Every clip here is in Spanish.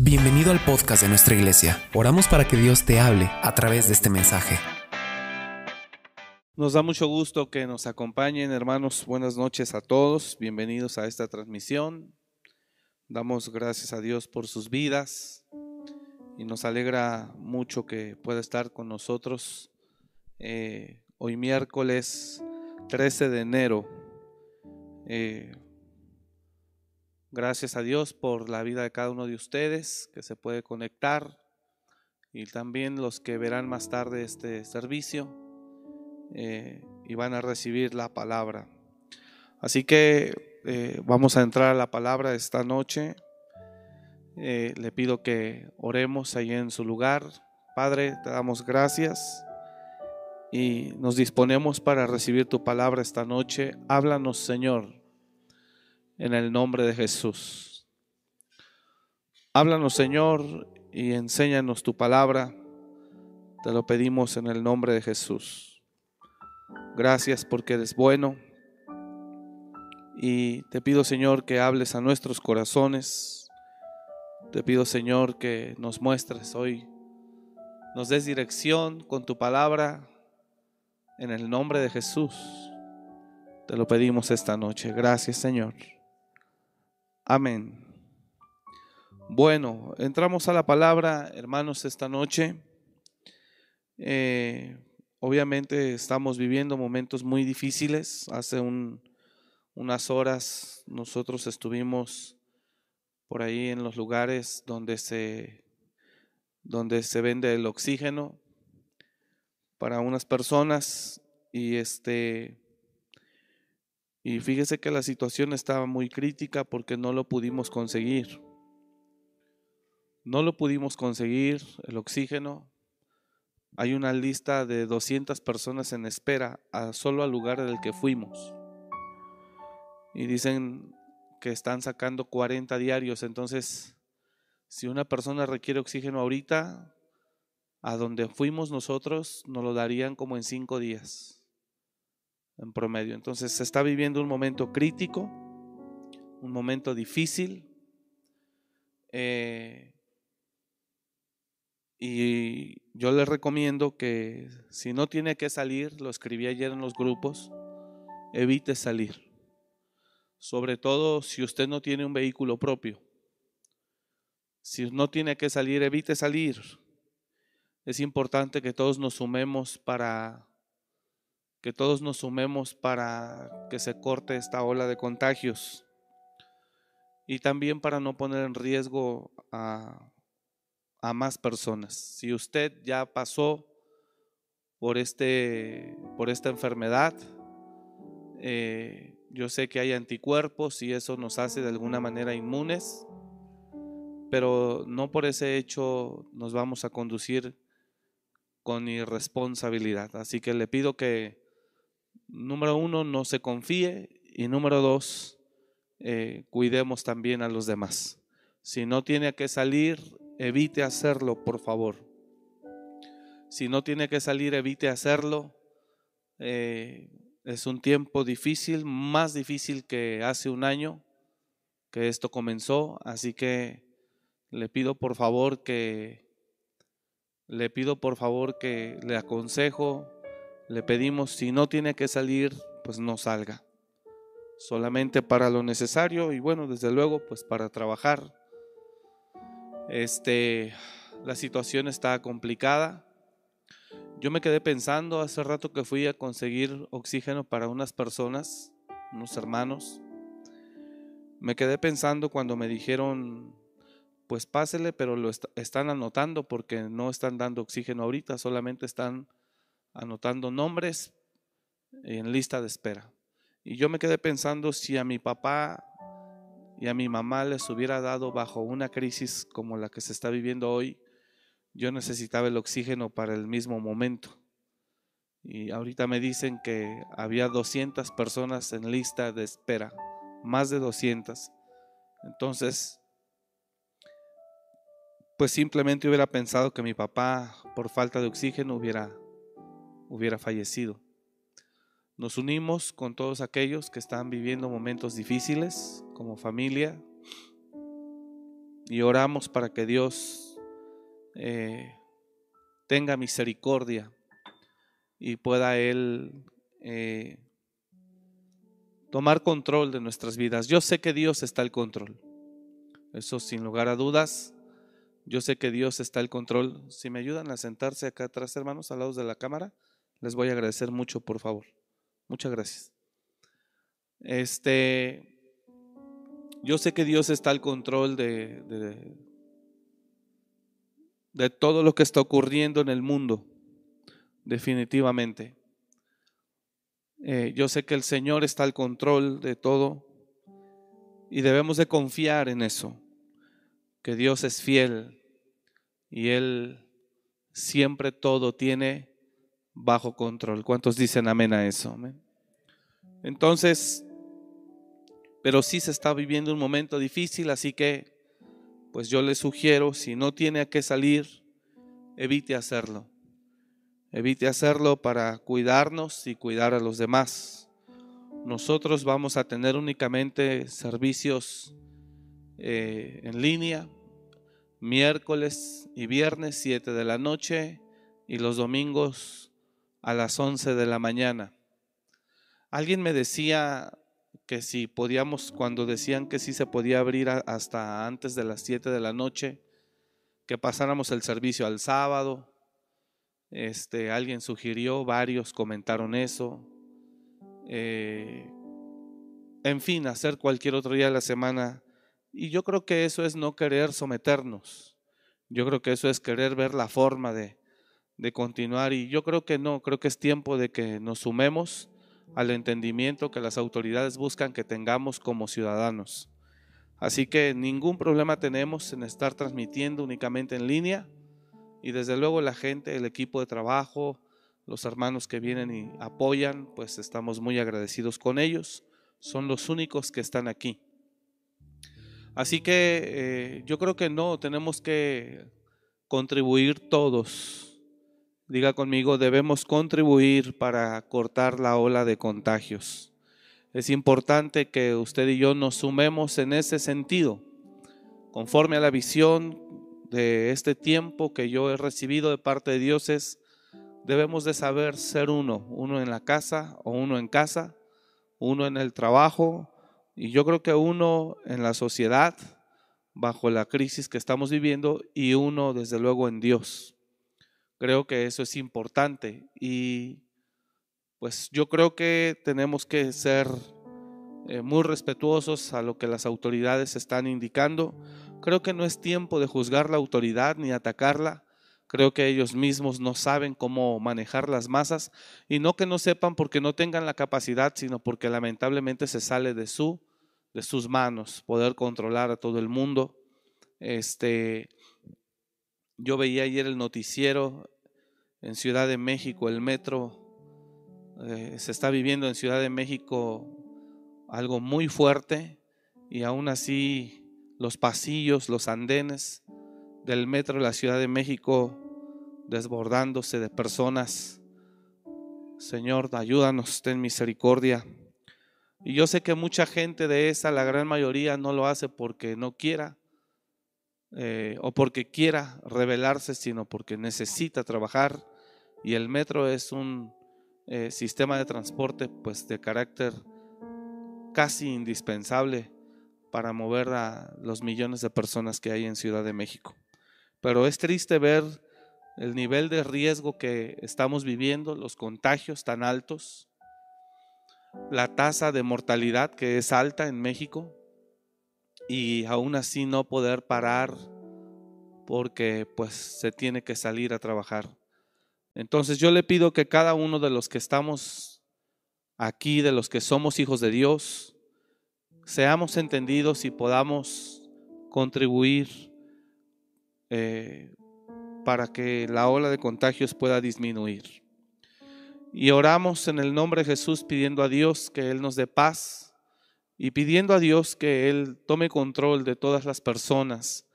Bienvenido al podcast de nuestra iglesia. Oramos para que Dios te hable a través de este mensaje. Nos da mucho gusto que nos acompañen, hermanos. Buenas noches a todos. Bienvenidos a esta transmisión. Damos gracias a Dios por sus vidas y nos alegra mucho que pueda estar con nosotros eh, hoy miércoles 13 de enero. Eh, Gracias a Dios por la vida de cada uno de ustedes que se puede conectar y también los que verán más tarde este servicio eh, y van a recibir la palabra. Así que eh, vamos a entrar a la palabra esta noche. Eh, le pido que oremos ahí en su lugar. Padre, te damos gracias y nos disponemos para recibir tu palabra esta noche. Háblanos, Señor en el nombre de Jesús. Háblanos, Señor, y enséñanos tu palabra. Te lo pedimos en el nombre de Jesús. Gracias porque eres bueno. Y te pido, Señor, que hables a nuestros corazones. Te pido, Señor, que nos muestres hoy, nos des dirección con tu palabra en el nombre de Jesús. Te lo pedimos esta noche. Gracias, Señor. Amén. Bueno, entramos a la palabra, hermanos, esta noche. Eh, obviamente estamos viviendo momentos muy difíciles. Hace unas horas nosotros estuvimos por ahí en los lugares donde se, donde se vende el oxígeno para unas personas y este y fíjese que la situación estaba muy crítica porque no lo pudimos conseguir. No lo pudimos conseguir, el oxígeno. Hay una lista de 200 personas en espera a solo al lugar del que fuimos. Y dicen que están sacando 40 diarios. Entonces, si una persona requiere oxígeno ahorita, a donde fuimos nosotros nos lo darían como en 5 días en promedio. Entonces se está viviendo un momento crítico, un momento difícil. Eh, y yo les recomiendo que si no tiene que salir, lo escribí ayer en los grupos, evite salir. Sobre todo si usted no tiene un vehículo propio. Si no tiene que salir, evite salir. Es importante que todos nos sumemos para que todos nos sumemos para que se corte esta ola de contagios y también para no poner en riesgo a, más personas. Si usted ya pasó por, este, por esta enfermedad, eh, yo sé que hay anticuerpos y eso nos hace de alguna manera inmunes, pero no por ese hecho nos vamos a conducir con irresponsabilidad. Así que le pido que número uno, no se confíe y número dos, eh, cuidemos también a los demás. Si no tiene que salir, evite hacerlo, por favor. Si no tiene que salir, evite hacerlo. Eh, es un tiempo difícil, más difícil que hace un año que esto comenzó, así que le pido por favor que le pido por favor que le aconsejo le pedimos, si no tiene que salir, pues no salga. Solamente para lo necesario y bueno, desde luego, pues para trabajar. Este, la situación está complicada. Yo me quedé pensando hace rato que fui a conseguir oxígeno para unas personas, unos hermanos. Me quedé pensando cuando me dijeron, pues pásele, pero lo están anotando porque no están dando oxígeno ahorita, solamente están anotando nombres en lista de espera. Y yo me quedé pensando si a mi papá y a mi mamá les hubiera dado bajo una crisis como la que se está viviendo hoy, yo necesitaba el oxígeno para el mismo momento. Y ahorita me dicen que había 200 personas en lista de espera, más de 200. Entonces, pues simplemente hubiera pensado que mi papá, por falta de oxígeno, hubiera hubiera fallecido. Nos unimos con todos aquellos que están viviendo momentos difíciles como familia y oramos para que Dios eh, tenga misericordia y pueda Él eh, tomar control de nuestras vidas. Yo sé que Dios está al control. Eso sin lugar a dudas. Yo sé que Dios está al control. Si me ayudan a sentarse acá atrás, hermanos, al lado de la cámara, les voy a agradecer mucho, por favor. Muchas gracias. Este, yo sé que Dios está al control de, de, todo lo que está ocurriendo en el mundo, definitivamente. Eh, yo sé que el Señor está al control de todo y debemos de confiar en eso, que Dios es fiel y Él siempre todo tiene bajo control. ¿Cuántos dicen amén a eso? Entonces, pero sí se está viviendo un momento difícil, así que pues yo le sugiero, si no tiene a qué salir, evite hacerlo. Evite hacerlo para cuidarnos y cuidar a los demás. Nosotros vamos a tener únicamente servicios eh, en línea, miércoles y viernes 7 de la noche y los domingos a las 11 de la mañana. Alguien me decía que si podíamos, cuando decían que sí se podía abrir hasta antes de las 7 de la noche, que pasáramos el servicio al sábado este, alguien sugirió, varios comentaron eso. Eh, en fin, hacer cualquier otro día de la semana. Y yo creo que eso es no querer someternos. Yo creo que eso es querer ver la forma de, de continuar. Y yo creo que no, creo que es tiempo de que nos sumemos al entendimiento que las autoridades buscan que tengamos como ciudadanos. Así que ningún problema tenemos en estar transmitiendo únicamente en línea y desde luego la gente, el equipo de trabajo, los hermanos que vienen y apoyan, pues estamos muy agradecidos con ellos. Son los únicos que están aquí. Así que eh, yo creo que no, tenemos que contribuir todos. Diga conmigo, debemos contribuir para cortar la ola de contagios. Es importante que usted y yo nos sumemos en ese sentido, conforme a la visión de este tiempo que yo he recibido de parte de Dios es, debemos de saber ser uno, uno en la casa o uno en casa, uno en el trabajo y yo creo que uno en la sociedad bajo la crisis que estamos viviendo y uno desde luego en Dios. Creo que eso es importante y pues yo creo que tenemos que ser eh, muy respetuosos a lo que las autoridades están indicando. Creo que no es tiempo de juzgar la autoridad ni atacarla. Creo que ellos mismos no saben cómo manejar las masas y no que no sepan porque no tengan la capacidad, sino porque lamentablemente se sale de su de sus manos poder controlar a todo el mundo. Este yo veía ayer el noticiero en Ciudad de México, el metro eh, se está viviendo en Ciudad de México algo muy fuerte y aún así los pasillos, los andenes del metro de la Ciudad de México desbordándose de personas. Señor, ayúdanos, ten misericordia. Y yo sé que mucha gente de esa, la gran mayoría, no lo hace porque no quiera eh, o porque quiera rebelarse, sino porque necesita trabajar. Y el metro es un eh, sistema de transporte pues de carácter casi indispensable para mover a los millones de personas que hay en Ciudad de México. Pero es triste ver el nivel de riesgo que estamos viviendo, los contagios tan altos, la tasa de mortalidad que es alta en México y aún así no poder parar porque pues se tiene que salir a trabajar. Entonces yo le pido que cada uno de los que estamos aquí, de los que somos hijos de Dios, seamos entendidos y podamos contribuir eh, para que la ola de contagios pueda disminuir. Y oramos en el nombre de Jesús pidiendo a Dios que Él nos dé paz y pidiendo a Dios que Él tome control de todas las personas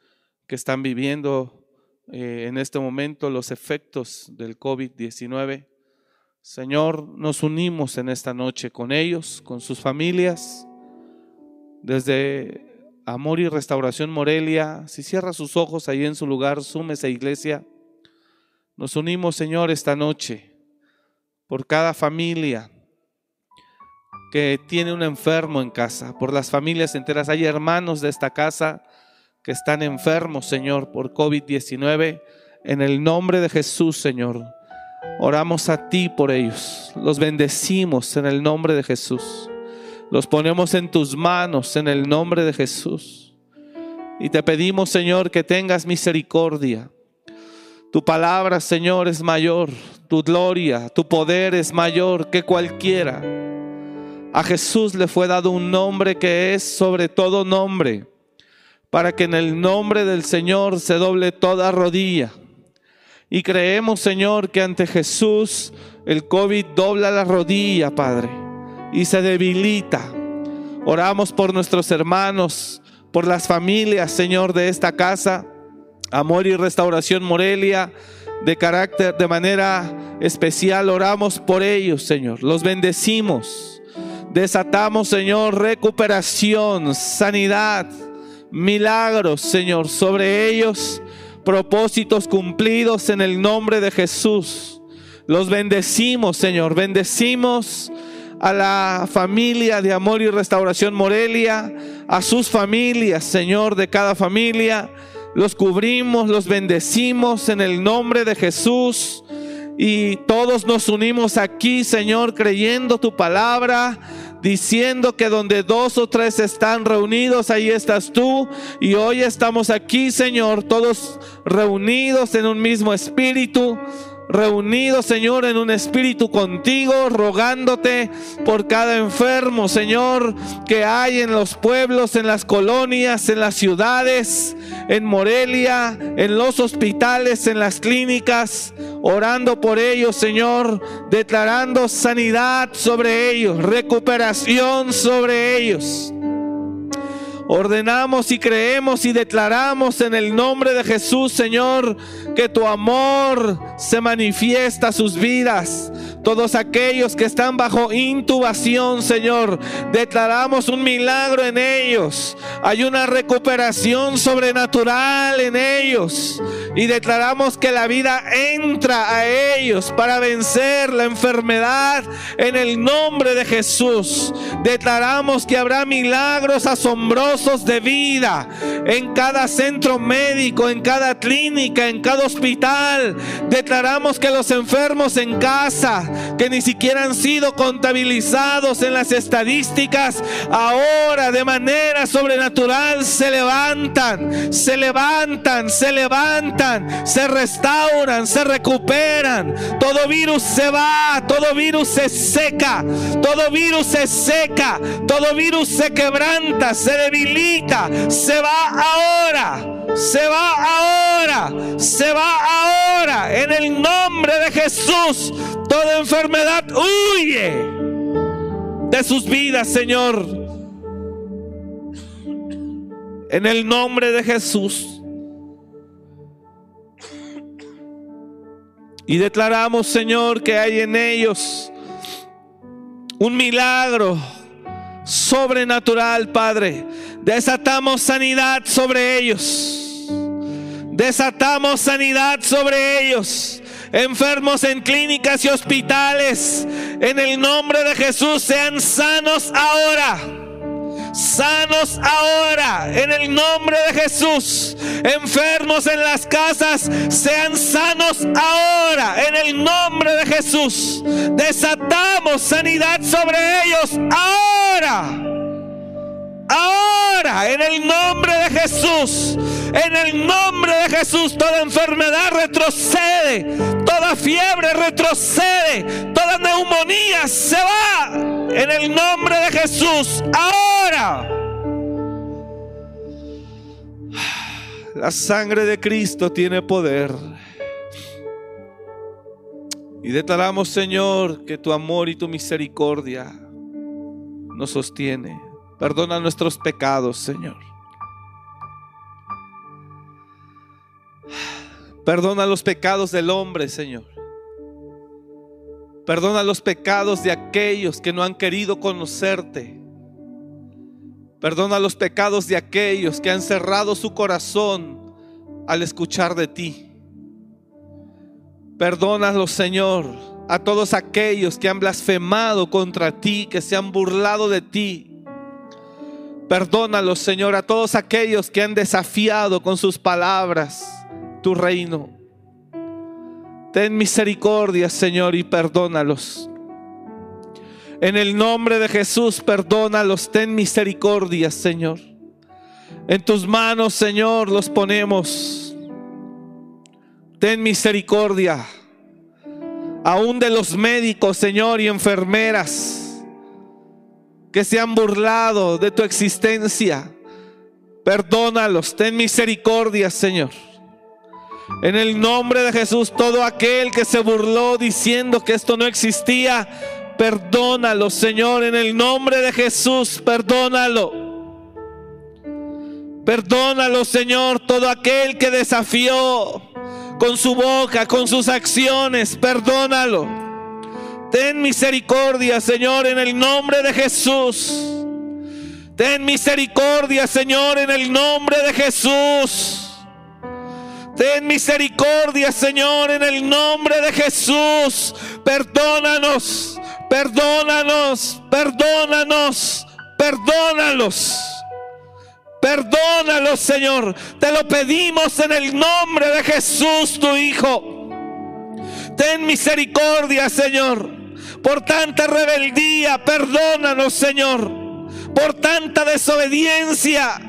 que están viviendo eh, en este momento los efectos del COVID-19 Señor, nos unimos en esta noche con ellos, con sus familias, desde Amor y Restauración Morelia, si cierra sus ojos ahí en su lugar, súmese iglesia. Nos unimos, Señor, esta noche por cada familia que tiene un enfermo en casa, por las familias enteras. Hay hermanos de esta casa que están enfermos, Señor, por COVID-19. En el nombre de Jesús, Señor, oramos a ti por ellos. Los bendecimos en el nombre de Jesús. Los ponemos en tus manos en el nombre de Jesús. Y te pedimos, Señor, que tengas misericordia. Tu palabra, Señor, es mayor. Tu gloria, tu poder es mayor que cualquiera. A Jesús le fue dado un nombre que es sobre todo nombre, para que en el nombre del Señor se doble toda rodilla. Y creemos, Señor, que ante Jesús el COVID dobla la rodilla, Padre y se debilita. Oramos por nuestros hermanos, por las familias, Señor, de esta casa. Amor y Restauración Morelia, de carácter, de manera especial, oramos por ellos, Señor. Los bendecimos. Desatamos, Señor, recuperación, sanidad, milagros, Señor, sobre ellos. Propósitos cumplidos en el nombre de Jesús. Los bendecimos, Señor. Bendecimos a la familia de Amor y Restauración Morelia, a sus familias, Señor, de cada familia. Los cubrimos, los bendecimos en el nombre de Jesús. Y todos nos unimos aquí, Señor, creyendo tu palabra, diciendo que donde dos o tres están reunidos, ahí estás tú. Y hoy estamos aquí, Señor, todos reunidos en un mismo espíritu reunidos, Señor, en un espíritu contigo, rogándote por cada enfermo, Señor, que hay en los pueblos, en las colonias, en las ciudades, en Morelia, en los hospitales, en las clínicas, orando por ellos, Señor, declarando sanidad sobre ellos, recuperación sobre ellos. Ordenamos y creemos y declaramos en el nombre de Jesús, Señor, que tu amor se manifiesta a sus vidas. Todos aquellos que están bajo intubación, Señor, declaramos un milagro en ellos. Hay una recuperación sobrenatural en ellos. Y declaramos que la vida entra a ellos para vencer la enfermedad en el nombre de Jesús. Declaramos que habrá milagros asombrosos de vida en cada centro médico, en cada clínica, en cada hospital. Declaramos que los enfermos en casa, que ni siquiera han sido contabilizados en las estadísticas, ahora de manera sobrenatural se levantan, se levantan, se levantan, se restauran, se recuperan. Todo virus se va, todo virus se seca, todo virus se seca, todo virus se quebranta, se debilita, se va ahora se va ahora, se va ahora. En el nombre de Jesús, toda enfermedad huye de sus vidas, Señor. En el nombre de Jesús. Y declaramos, Señor, que hay en ellos un milagro sobrenatural, Padre. Desatamos sanidad sobre ellos. Desatamos sanidad sobre ellos. Enfermos en clínicas y hospitales. En el nombre de Jesús sean sanos ahora. Sanos ahora, en el nombre de Jesús. Enfermos en las casas, sean sanos ahora, en el nombre de Jesús. Desatamos sanidad sobre ellos ahora ahora en el nombre de Jesús. En el nombre de Jesús toda enfermedad retrocede, toda fiebre retrocede, toda neumonía se va. En el nombre de Jesús, ahora. La sangre de Cristo tiene poder. Y declaramos, Señor, que tu amor y tu misericordia nos sostiene. Perdona nuestros pecados, Señor. Perdona los pecados del hombre, Señor. Perdona los pecados de aquellos que no han querido conocerte. Perdona los pecados de aquellos que han cerrado su corazón al escuchar de ti. Perdónalos, Señor, a todos aquellos que han blasfemado contra ti, que se han burlado de ti. Perdónalos, Señor, a todos aquellos que han desafiado con sus palabras tu reino. Ten misericordia, Señor, y perdónalos. En el nombre de Jesús, perdónalos, ten misericordia, Señor. En tus manos, Señor, los ponemos. Ten misericordia. Aún de los médicos, Señor, y enfermeras que se han burlado de tu existencia. Perdónalos, ten misericordia, Señor. En el nombre de Jesús, todo aquel que se burló diciendo que esto no existía, Perdónalo, Señor, en el nombre de Jesús, perdónalo. Perdónalo, Señor, todo aquel que desafió con su boca, con sus acciones, perdónalo. Ten misericordia, Señor, en el nombre de Jesús. Ten misericordia, Señor, en el nombre de Jesús. Ten misericordia, Señor, en el nombre de Jesús. Perdónanos. Perdónanos, perdónanos, perdónalos. Perdónalos, Señor. Te lo pedimos en el nombre de Jesús, tu Hijo. Ten misericordia, Señor, por tanta rebeldía. Perdónanos, Señor, por tanta desobediencia.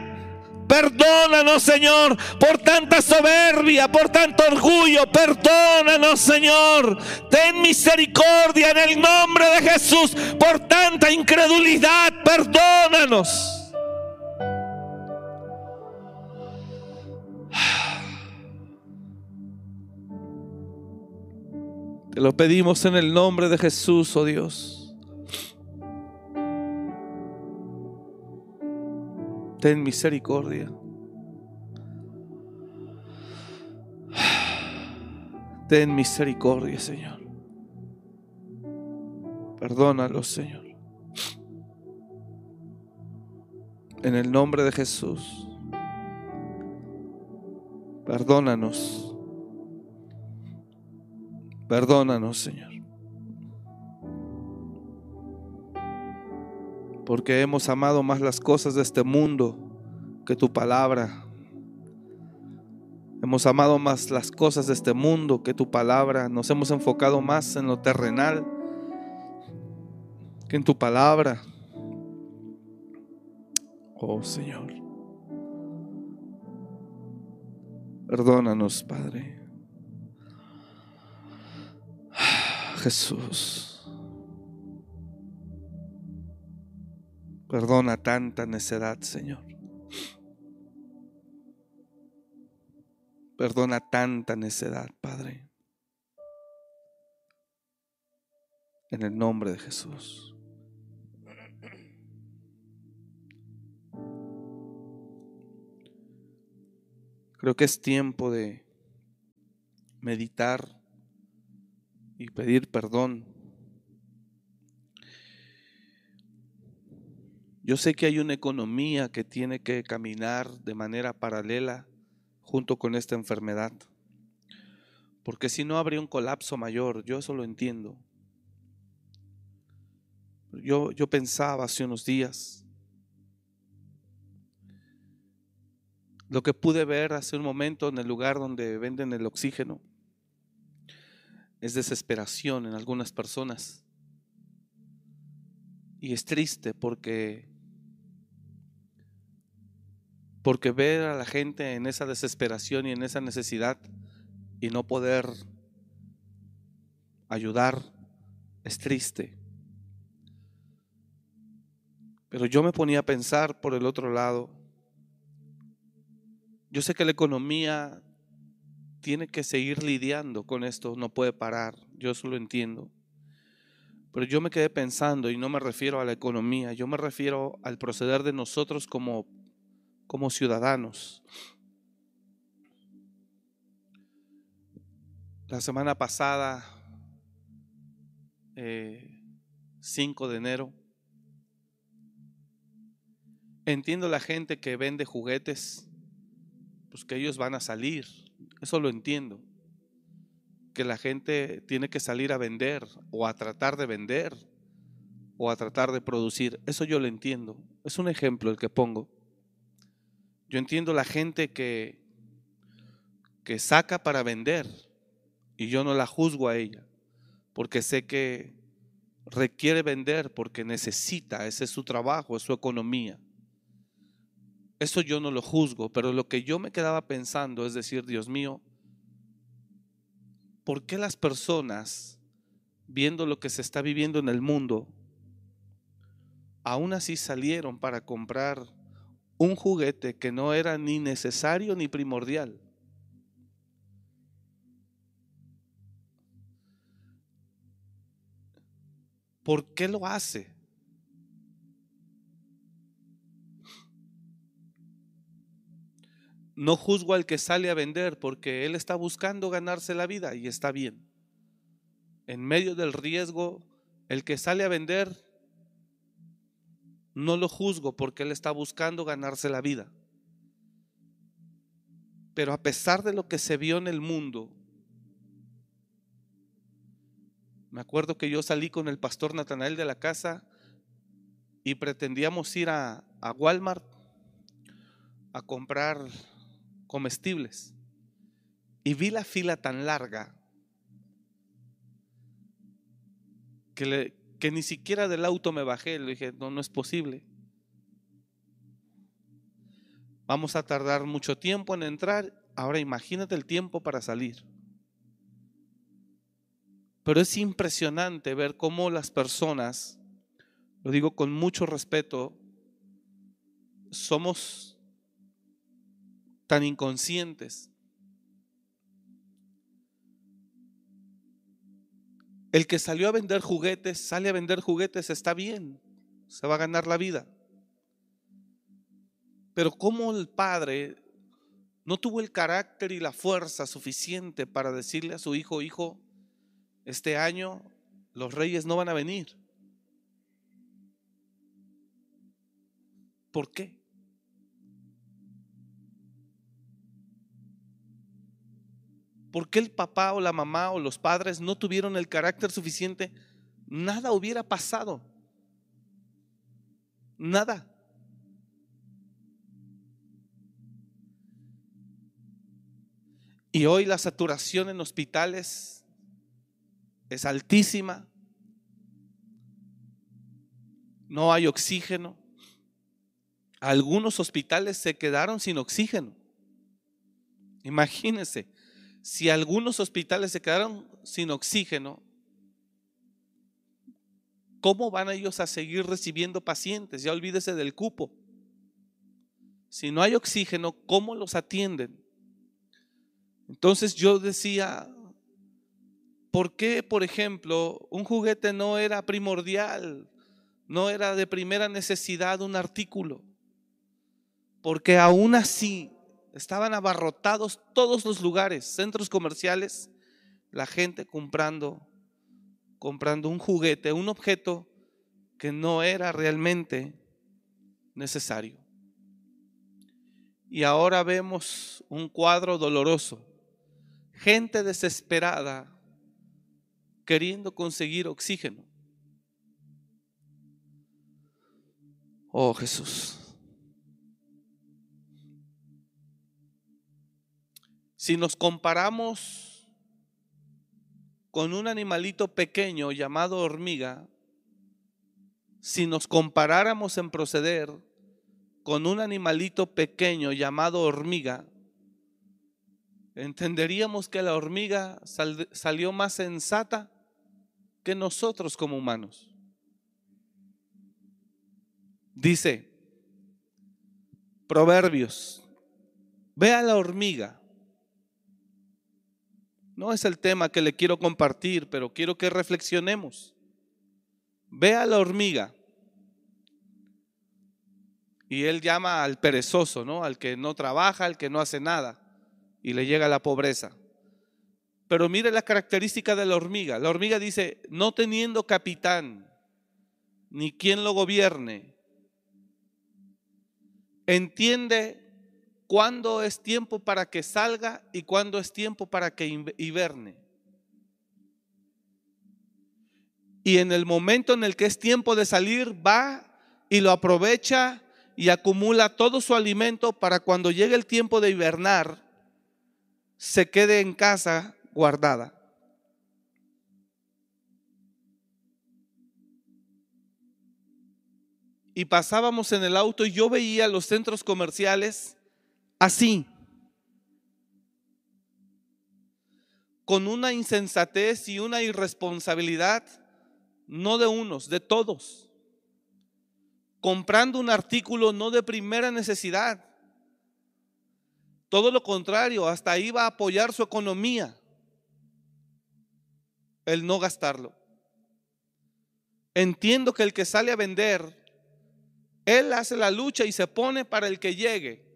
Perdónanos, Señor, por tanta soberbia, por tanto orgullo. Perdónanos, Señor. Ten misericordia en el nombre de Jesús por tanta incredulidad. Perdónanos. Te lo pedimos en el nombre de Jesús, oh Dios. ten misericordia. Ten misericordia, Señor. Perdónalos, Señor. En el nombre de Jesús. Perdónanos. Perdónanos, Señor. porque hemos amado más las cosas de este mundo que tu palabra. Hemos amado más las cosas de este mundo que tu palabra. Nos hemos enfocado más en lo terrenal que en tu palabra. Oh Señor. Perdónanos, Padre. Jesús. Perdona tanta necedad, Señor. Perdona tanta necedad, Padre. En el nombre de Jesús. Creo que es tiempo de meditar y pedir perdón Yo sé que hay una economía que tiene que caminar de manera paralela junto con esta enfermedad. Porque si no habría un colapso mayor, yo eso lo entiendo. Yo, yo pensaba hace unos días, lo que pude ver hace un momento en el lugar donde venden el oxígeno, es desesperación en algunas personas. Y es triste porque porque ver a la gente en esa desesperación y en esa necesidad y no poder ayudar es triste. Pero yo me ponía a pensar por el otro lado. Yo sé que la economía tiene que seguir lidiando con esto, no puede parar, yo eso lo entiendo. Pero yo me quedé pensando y no me refiero a la economía, yo me refiero al proceder de nosotros como como ciudadanos. La semana pasada, 5 eh, de enero, Entiendo la gente que vende juguetes, pues que ellos van a salir, eso lo entiendo. Que la gente tiene que salir a vender o a tratar de vender o a tratar de producir, eso yo lo entiendo. Es un ejemplo el que pongo. Yo entiendo la gente que que saca para vender y yo no la juzgo a ella, porque sé que requiere vender porque necesita, ese es su trabajo, es su economía. Eso yo no lo juzgo, pero lo que yo me quedaba pensando es decir, Dios mío, ¿por qué las personas, viendo lo que se está viviendo en el mundo, aún así salieron para comprar un juguete que no era ni necesario ni primordial? ¿Por qué lo hace? No juzgo al que sale a vender porque él está buscando ganarse la vida y está bien. En medio del riesgo, el que sale a vender, no lo juzgo porque él está buscando ganarse la vida. Pero a pesar de lo que se vio en el mundo, Me acuerdo que yo salí con el pastor Natanael de la casa y pretendíamos ir a, Walmart a comprar comestibles. Y vi la fila tan larga que, ni siquiera del auto me bajé. Le dije, no, no es posible. Vamos a tardar mucho tiempo en entrar. Ahora imagínate el tiempo para salir. Pero es impresionante ver cómo las personas, lo digo con mucho respeto, somos tan inconscientes. El que salió a vender juguetes, sale a vender juguetes, está bien, se va a ganar la vida. Pero cómo el padre no tuvo el carácter y la fuerza suficiente para decirle a su hijo, hijo, este año los reyes no van a venir. ¿Por qué? ¿Por qué el papá o la mamá o los padres no tuvieron el carácter suficiente? Nada hubiera pasado. Nada. Y hoy la saturación en hospitales es altísima, no hay oxígeno. Algunos hospitales se quedaron sin oxígeno. Imagínense, si algunos hospitales se quedaron sin oxígeno, ¿cómo van ellos a seguir recibiendo pacientes? Ya olvídese del cupo. Si no hay oxígeno, ¿cómo los atienden? Entonces yo decía, ¿Por qué, por ejemplo, un juguete no era primordial, no era de primera necesidad un artículo? Porque aún así estaban abarrotados todos los lugares, centros comerciales, la gente comprando, comprando un juguete, un objeto que no era realmente necesario. Y ahora vemos un cuadro doloroso, gente desesperada queriendo conseguir oxígeno. Oh Jesús. Si nos comparamos con un animalito pequeño llamado hormiga, si nos comparáramos en proceder con un animalito pequeño llamado hormiga, entenderíamos que la hormiga salió más sensata que nosotros como humanos. Dice, Proverbios, ve a la hormiga. No es el tema que le quiero compartir, pero quiero que reflexionemos. Ve a la hormiga. Y él llama al perezoso, ¿no? Al que no trabaja, al que no hace nada y le llega la pobreza. Pero mire la característica de la hormiga. La hormiga dice, no teniendo capitán, ni quien lo gobierne, entiende cuándo es tiempo para que salga y cuándo es tiempo para que hiberne. Y en el momento en el que es tiempo de salir, va y lo aprovecha y acumula todo su alimento para cuando llegue el tiempo de hibernar, se quede en casa guardada. Y pasábamos en el auto y yo veía los centros comerciales así, con una insensatez y una irresponsabilidad, no de unos, de todos, comprando un artículo no de primera necesidad. Todo lo contrario, hasta iba a apoyar su economía, el no gastarlo. Entiendo que el que sale a vender, él hace la lucha y se pone para el que llegue.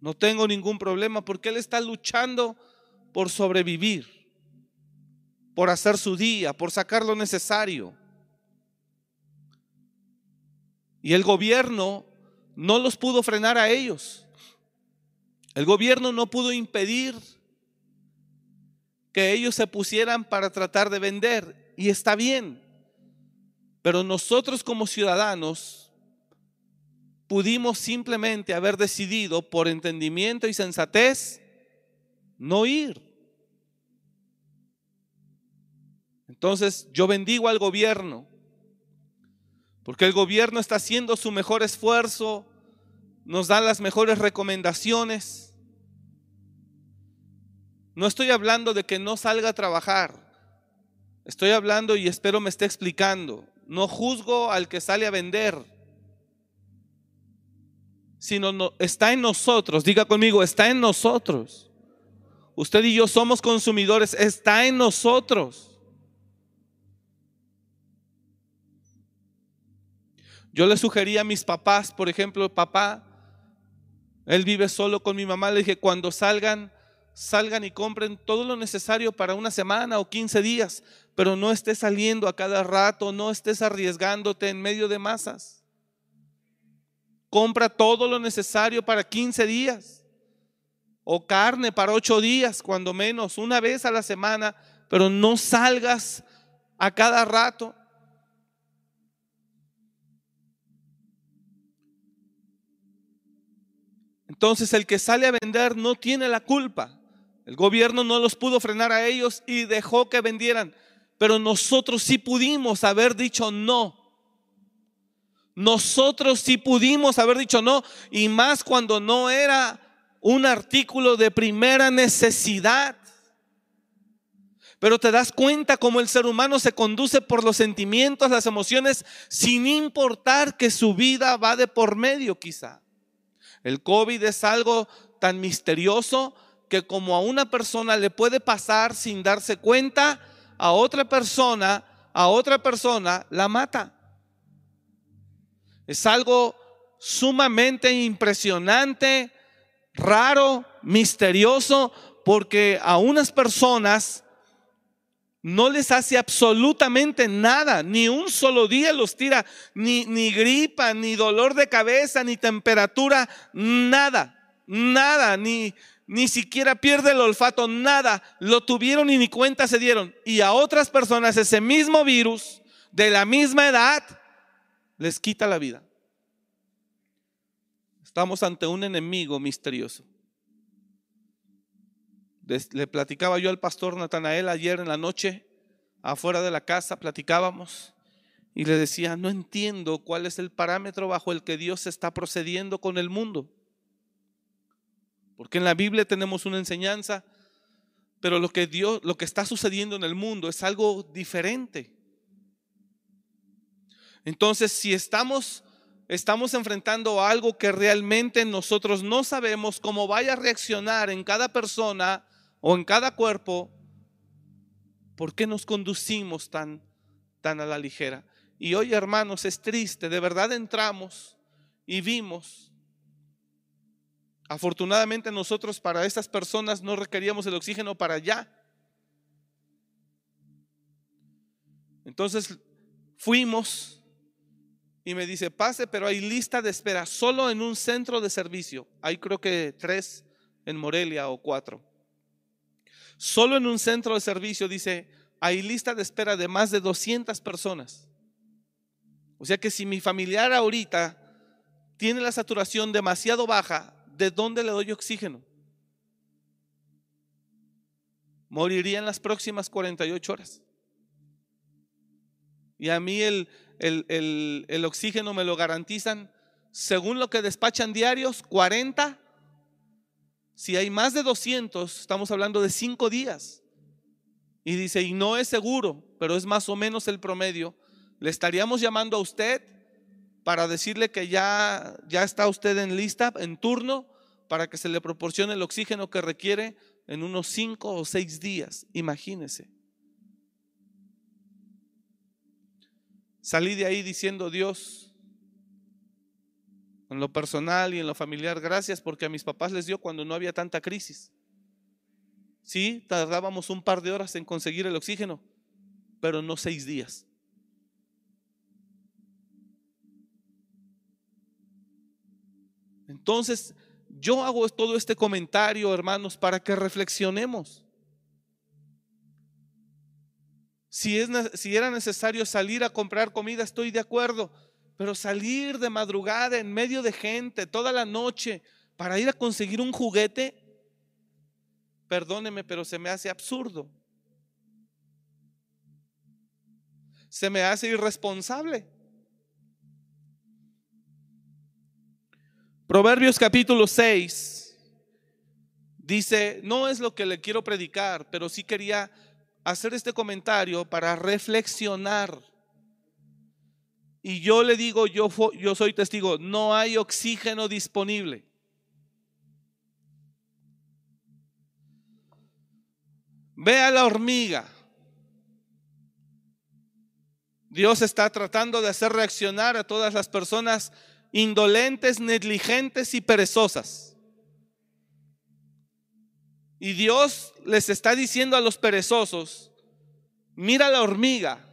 No tengo ningún problema porque Él está luchando por sobrevivir, por hacer su día, por sacar lo necesario. Y el gobierno no los pudo frenar a ellos. El gobierno no pudo impedir que ellos se pusieran para tratar de vender. Y está bien. Pero nosotros como ciudadanos pudimos simplemente haber decidido por entendimiento y sensatez no ir. Entonces yo bendigo al gobierno, porque el gobierno está haciendo su mejor esfuerzo, nos da las mejores recomendaciones. No estoy hablando de que no salga a trabajar, estoy hablando y espero me esté explicando. No juzgo al que sale a vender sino no, está en nosotros. Diga conmigo, está en nosotros. Usted y yo somos consumidores, está en nosotros. Yo le sugerí a mis papás, por ejemplo, papá, él vive solo con mi mamá, le dije, cuando salgan, salgan y compren todo lo necesario para una semana o 15 días, pero no estés saliendo a cada rato, no estés arriesgándote en medio de masas. Compra todo lo necesario para 15 días. O carne para 8 días, cuando menos, una vez a la semana, pero no salgas a cada rato. Entonces el que sale a vender no tiene la culpa. El gobierno no los pudo frenar a ellos y dejó que vendieran. Pero nosotros sí pudimos haber dicho no. Nosotros sí pudimos haber dicho no, y más cuando no era un artículo de primera necesidad. Pero te das cuenta cómo el ser humano se conduce por los sentimientos, las emociones, sin importar que su vida va de por medio quizá. El COVID es algo tan misterioso que como a una persona le puede pasar sin darse cuenta, a otra persona, a otra persona la mata. Es algo sumamente impresionante, raro, misterioso, porque a unas personas no les hace absolutamente nada, ni un solo día los tira, ni, gripa, ni dolor de cabeza, ni temperatura, nada, nada, ni, ni siquiera pierde el olfato, nada, lo tuvieron y ni cuenta se dieron. Y a otras personas ese mismo virus, de la misma edad, les quita la vida. Estamos ante un enemigo misterioso. Le platicaba yo al pastor Natanael ayer en la noche, afuera de la casa, platicábamos y le decía, no entiendo cuál es el parámetro bajo el que Dios está procediendo con el mundo. Porque en la Biblia tenemos una enseñanza, pero lo que Dios, lo que está sucediendo en el mundo es algo diferente. Entonces, si estamos estamos enfrentando algo que realmente nosotros no sabemos cómo vaya a reaccionar en cada persona o en cada cuerpo, ¿por qué nos conducimos tan, tan a la ligera? Y hoy, hermanos, es triste, de verdad entramos y vimos. Afortunadamente nosotros para estas personas no requeríamos el oxígeno para allá. Entonces fuimos y me dice, pase, pero hay lista de espera solo en un centro de servicio. Hay creo que tres en Morelia o cuatro. Solo en un centro de servicio dice, hay lista de espera de más de 200 personas. O sea que si mi familiar ahorita tiene la saturación demasiado baja, ¿de dónde le doy oxígeno? Moriría en las próximas 48 horas. Y a mí el, el, oxígeno me lo garantizan, según lo que despachan diarios, 40. Si hay más de 200, estamos hablando de 5 días. Y dice, y no es seguro, pero es más o menos el promedio. Le estaríamos llamando a usted para decirle que ya, ya está usted en lista, en turno, para que se le proporcione el oxígeno que requiere en unos 5 o 6 días. Imagínese. Salí de ahí diciendo, Dios, en lo personal y en lo familiar, gracias porque a mis papás les dio cuando no había tanta crisis. Sí, tardábamos un par de horas en conseguir el oxígeno, pero no seis días. Entonces, yo hago todo este comentario, hermanos, para que reflexionemos. Si, es, si era necesario salir a comprar comida, estoy de acuerdo. Pero salir de madrugada en medio de gente toda la noche para ir a conseguir un juguete, perdóneme, pero se me hace absurdo. Se me hace irresponsable. Proverbios capítulo 6 dice, no es lo que le quiero predicar, pero sí quería hacer este comentario para reflexionar. Y yo le digo, yo, yo soy testigo, no hay oxígeno disponible. Ve a la hormiga. Dios está tratando de hacer reaccionar a todas las personas indolentes, negligentes y perezosas. Y Dios les está diciendo a los perezosos, mira la hormiga,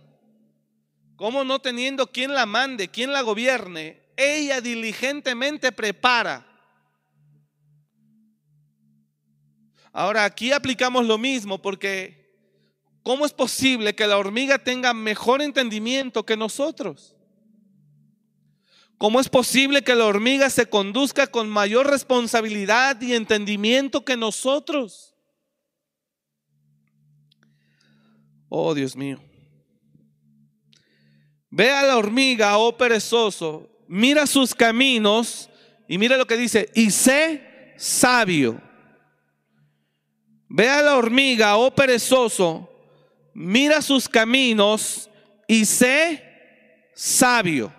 como no teniendo quien la mande, quien la gobierne, ella diligentemente prepara. Ahora aquí aplicamos lo mismo porque ¿cómo es posible que la hormiga tenga mejor entendimiento que nosotros? ¿Cómo es posible que la hormiga se conduzca con mayor responsabilidad y entendimiento que nosotros? Oh Dios mío. Ve a la hormiga, oh perezoso, mira sus caminos y mira lo que dice, y sé sabio. Ve a la hormiga, oh perezoso, mira sus caminos y sé sabio.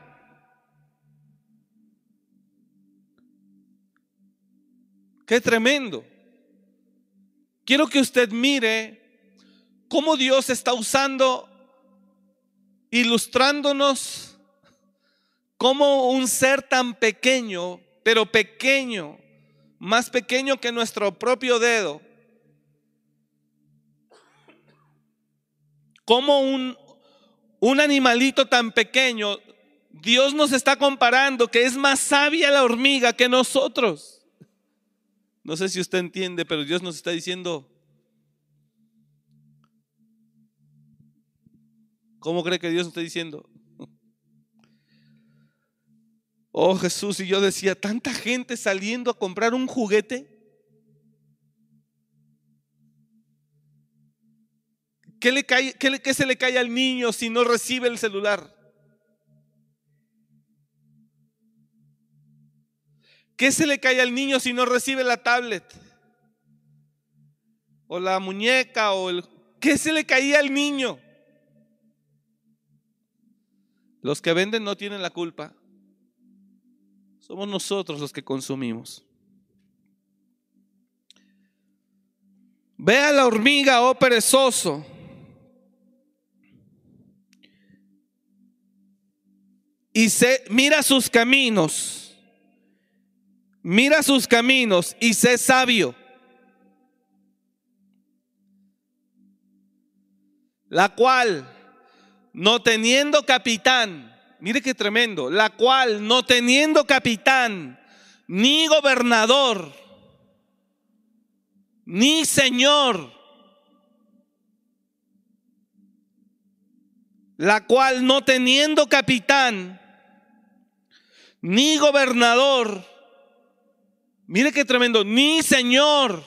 Qué tremendo. Quiero que usted mire cómo Dios está usando, ilustrándonos como un ser tan pequeño, pero pequeño, más pequeño que nuestro propio dedo, como un, un animalito tan pequeño, Dios nos está comparando que es más sabia la hormiga que nosotros. No sé si usted entiende, pero Dios nos está diciendo, ¿cómo cree que Dios nos está diciendo? Oh Jesús, y yo decía, tanta gente saliendo a comprar un juguete. ¿Qué, le cae, qué se le cae al niño si no recibe el celular? ¿Qué se le cae al niño si no recibe la tablet? O la muñeca o el... ¿Qué se le caía al niño? Los que venden no tienen la culpa. Somos nosotros los que consumimos. Ve a la hormiga, oh perezoso. Y se, mira sus caminos mira sus caminos y sé sabio. La cual, no teniendo capitán, mire qué tremendo, la cual no teniendo capitán, ni gobernador, ni señor, la cual no teniendo capitán, ni gobernador, mire qué tremendo, ni señor.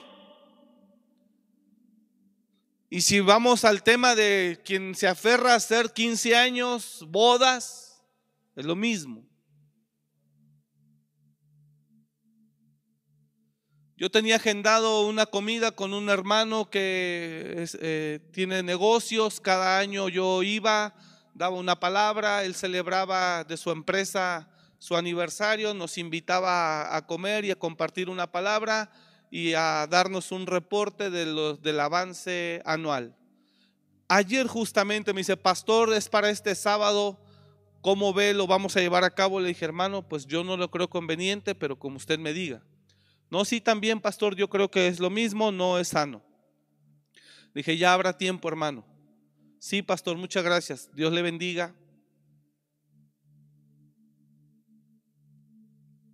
Y si vamos al tema de quien se aferra a hacer 15 años, bodas, es lo mismo. Yo tenía agendado una comida con un hermano que eh, tiene negocios. Cada año yo iba, daba una palabra, él celebraba de su empresa su aniversario, nos invitaba a comer y a compartir una palabra y a darnos un reporte de del avance anual. Ayer justamente me dice, pastor, es para este sábado, ¿cómo ve? ¿Lo vamos a llevar a cabo? Le dije, hermano, pues yo no lo creo conveniente, pero como usted me diga. No, sí, también, pastor, yo creo que es lo mismo, no es sano. dije, ya habrá tiempo, hermano. Sí, pastor, muchas gracias. Dios le bendiga.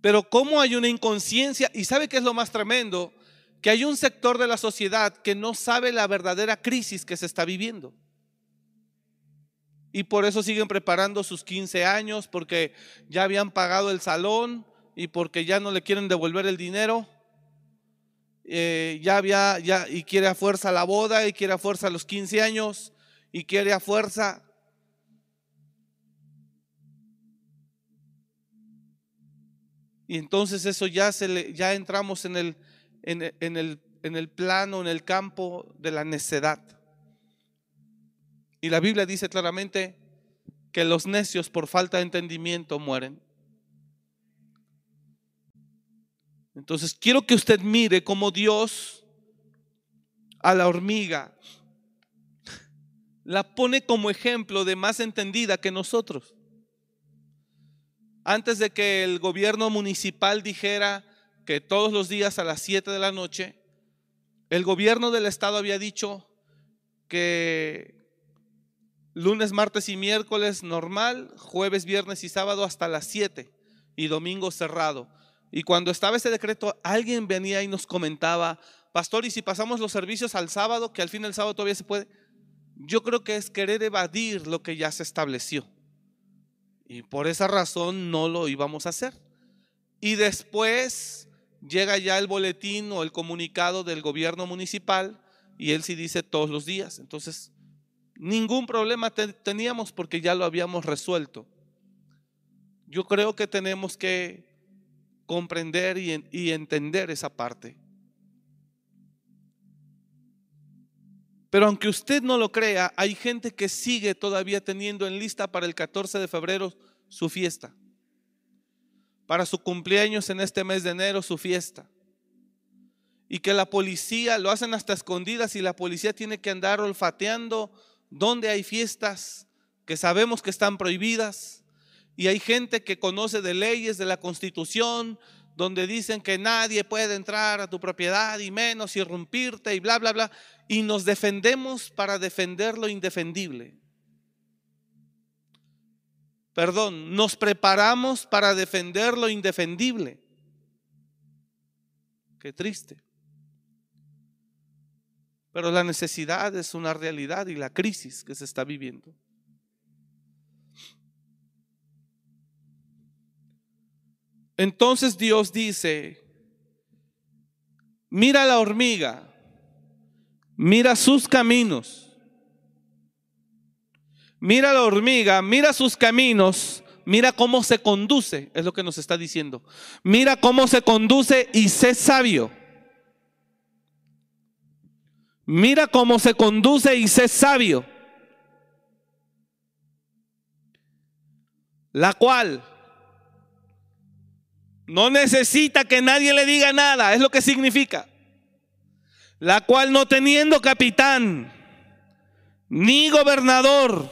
Pero cómo hay una inconsciencia, y sabe qué es lo más tremendo, que hay un sector de la sociedad que no sabe la verdadera crisis que se está viviendo. Y por eso siguen preparando sus 15 años, porque ya habían pagado el salón y porque ya no le quieren devolver el dinero. Eh, ya había, ya, y quiere a fuerza la boda, y quiere a fuerza los 15 años, y quiere a fuerza Y entonces eso ya, se le, ya entramos en el, en, el, en el plano, en el campo de la necedad. Y la Biblia dice claramente que los necios por falta de entendimiento mueren. Entonces quiero que usted mire cómo Dios a la hormiga la pone como ejemplo de más entendida que nosotros antes de que el gobierno municipal dijera que todos los días a las 7 de la noche, el gobierno del estado había dicho que lunes, martes y miércoles normal, jueves, viernes y sábado hasta las 7 y domingo cerrado. Y cuando estaba ese decreto, alguien venía y nos comentaba, pastor, ¿y si pasamos los servicios al sábado, que al fin el sábado todavía se puede? Yo creo que es querer evadir lo que ya se estableció. Y por esa razón no lo íbamos a hacer. Y después llega ya el boletín o el comunicado del gobierno municipal y él sí dice todos los días. Entonces, ningún problema teníamos porque ya lo habíamos resuelto. Yo creo que tenemos que comprender y, y entender esa parte. Pero aunque usted no lo crea, hay gente que sigue todavía teniendo en lista para el 14 de febrero su fiesta. Para su cumpleaños en este mes de enero su fiesta. Y que la policía lo hacen hasta escondidas y la policía tiene que andar olfateando donde hay fiestas que sabemos que están prohibidas. Y hay gente que conoce de leyes, de la constitución, donde dicen que nadie puede entrar a tu propiedad y menos irrumpirte y bla, bla, bla. Y nos defendemos para defender lo indefendible. Perdón, nos preparamos para defender lo indefendible. Qué triste. Pero la necesidad es una realidad y la crisis que se está viviendo. Entonces Dios dice, mira la hormiga, mira sus caminos, mira la hormiga, mira sus caminos, mira cómo se conduce, es lo que nos está diciendo. Mira cómo se conduce y sé sabio. Mira cómo se conduce y sé sabio. La cual no necesita que nadie le diga nada, es lo que significa. La cual no teniendo capitán, ni gobernador,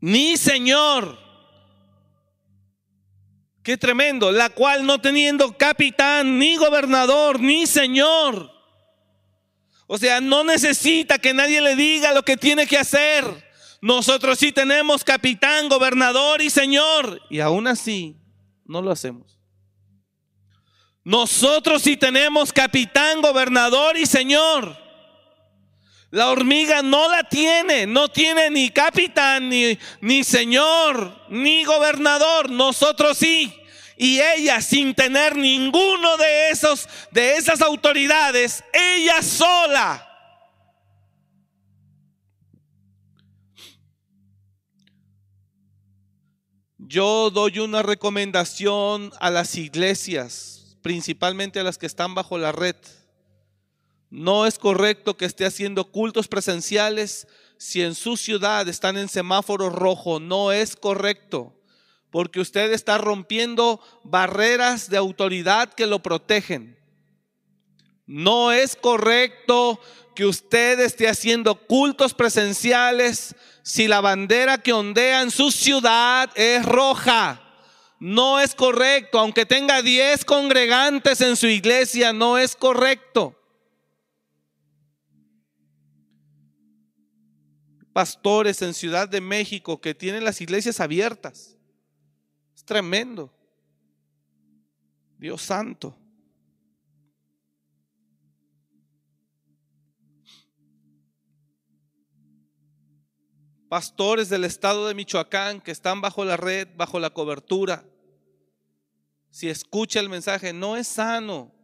ni señor. Qué tremendo. La cual no teniendo capitán, ni gobernador, ni señor. O sea, no necesita que nadie le diga lo que tiene que hacer Nosotros sí tenemos capitán, gobernador y señor. Y aún así no lo hacemos. Nosotros sí tenemos capitán, gobernador y señor. La hormiga no la tiene, no tiene ni capitán, ni, ni señor, ni gobernador. Nosotros sí. Y ella sin tener ninguno de esos de esas autoridades, ella sola Yo doy una recomendación a las iglesias, principalmente a las que están bajo la red. No es correcto que esté haciendo cultos presenciales si en su ciudad están en semáforo rojo. No es correcto, porque usted está rompiendo barreras de autoridad que lo protegen. No es correcto que usted esté haciendo cultos presenciales si la bandera que ondea en su ciudad es roja. No es correcto, aunque tenga 10 congregantes en su iglesia, no es correcto. Pastores en Ciudad de México que tienen las iglesias abiertas. Es tremendo. Dios santo. Pastores del estado de Michoacán que están bajo la red, bajo la cobertura. Si escucha el mensaje, no es sano.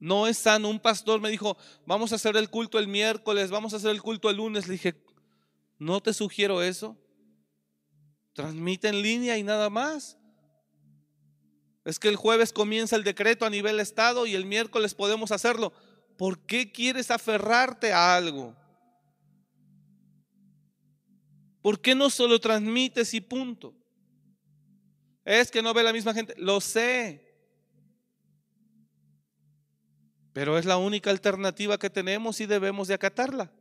No es sano. Un pastor me dijo, vamos a hacer el culto el miércoles, vamos a hacer el culto el lunes. Le dije, no te sugiero eso. Transmite en línea y nada más. Es que el jueves comienza el decreto a nivel estado y el miércoles podemos hacerlo. ¿Por qué quieres aferrarte a algo? ¿Por qué no solo transmites y punto? Es que no ve la misma gente. Lo sé. Pero es la única alternativa que tenemos y debemos de acatarla.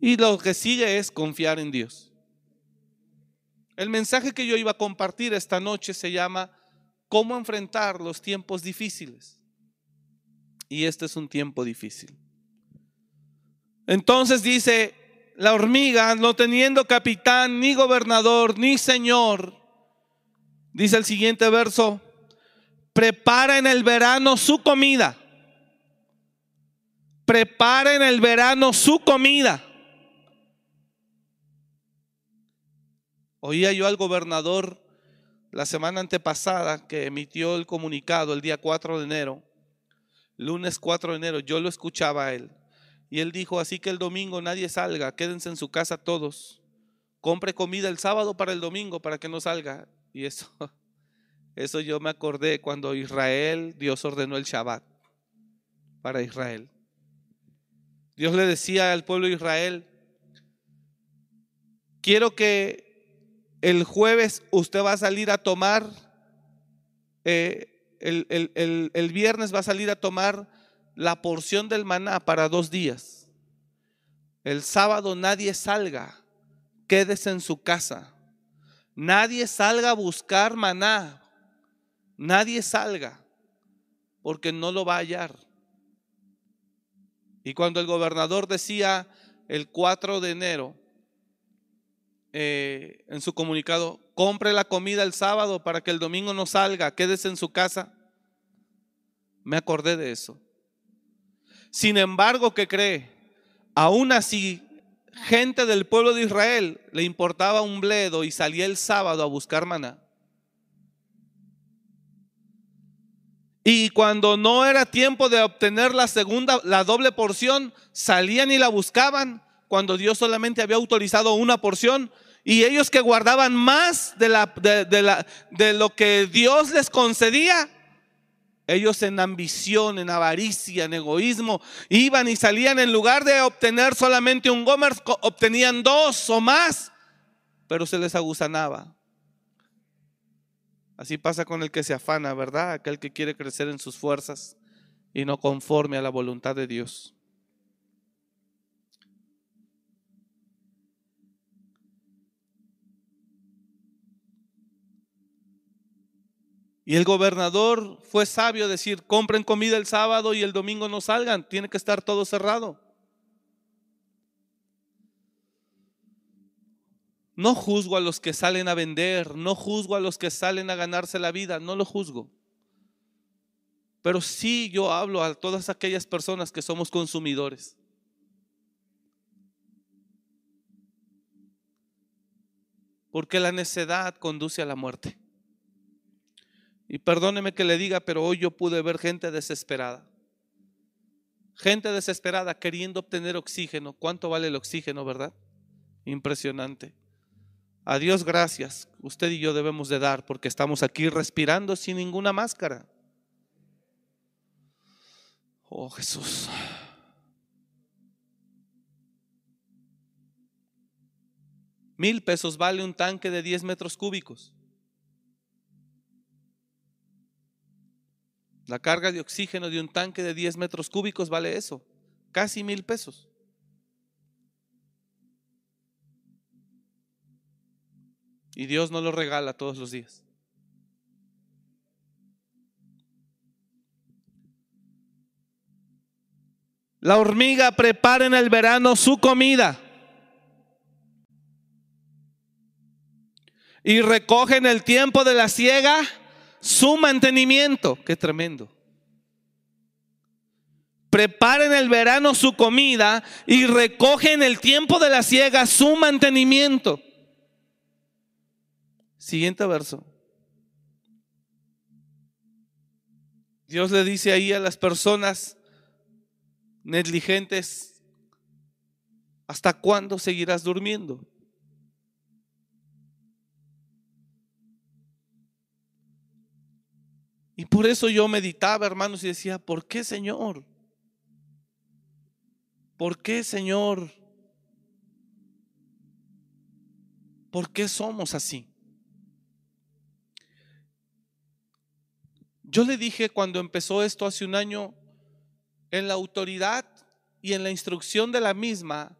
Y lo que sigue es confiar en Dios. El mensaje que yo iba a compartir esta noche se llama ¿Cómo enfrentar los tiempos difíciles? Y este es un tiempo difícil. Entonces dice, la hormiga, no teniendo capitán, ni gobernador, ni señor, dice el siguiente verso, prepara en el verano su comida. Prepara en el verano su comida. Oía yo al gobernador la semana antepasada que emitió el comunicado el día 4 de enero, lunes 4 de enero, yo lo escuchaba a él. Y él dijo, así que el domingo nadie salga, quédense en su casa todos. Compre comida el sábado para el domingo para que no salga. Y eso, eso yo me acordé cuando Israel, Dios ordenó el Shabbat para Israel. Dios le decía al pueblo de Israel, quiero que el jueves usted va a salir a tomar, eh, el, el viernes va a salir a tomar la porción del maná para dos días. El sábado nadie salga, quédese en su casa. Nadie salga a buscar maná. Nadie salga, porque no lo va a hallar. Y cuando el gobernador decía el 4 de enero, eh, en su comunicado, compre la comida el sábado para que el domingo no salga, quédese en su casa, me acordé de eso. Sin embargo, ¿qué cree? Aún así, gente del pueblo de Israel le importaba un bledo y salía el sábado a buscar maná. Y cuando no era tiempo de obtener la segunda, la doble porción, salían y la buscaban cuando Dios solamente había autorizado una porción. Y ellos que guardaban más de, la, de, la, de lo que Dios les concedía, ellos en ambición, en avaricia, en egoísmo, iban y salían en lugar de obtener solamente un gomer, obtenían dos o más, pero se les agusanaba. Así pasa con el que se afana, ¿verdad? Aquel que quiere crecer en sus fuerzas y no conforme a la voluntad de Dios. Y el gobernador fue sabio decir, compren comida el sábado y el domingo no salgan, tiene que estar todo cerrado. No juzgo a los que salen a vender, no juzgo a los que salen a ganarse la vida, no lo juzgo. Pero sí yo hablo a todas aquellas personas que somos consumidores. Porque la necedad conduce a la muerte. Y perdóneme que le diga, pero hoy yo pude ver gente desesperada. Gente desesperada queriendo obtener oxígeno. ¿Cuánto vale el oxígeno, verdad? Impresionante. A Dios gracias. Usted y yo debemos de dar porque estamos aquí respirando sin ninguna máscara. Oh Jesús. Mil pesos vale un tanque de 10 metros cúbicos. La carga de oxígeno de un tanque de 10 metros cúbicos vale eso, casi mil pesos. Y Dios no lo regala todos los días. La hormiga prepara en el verano su comida. Y recoge en el tiempo de la siega su mantenimiento. Qué tremendo. Prepara en el verano su comida y recoge en el tiempo de la siega su mantenimiento. Siguiente verso. Dios le dice ahí a las personas negligentes, ¿hasta cuándo seguirás durmiendo? Y por eso yo meditaba, hermanos, y decía, ¿por qué, Señor? ¿Por qué, Señor? ¿Por qué somos así? Yo le dije cuando empezó esto hace un año, en la autoridad y en la instrucción de la misma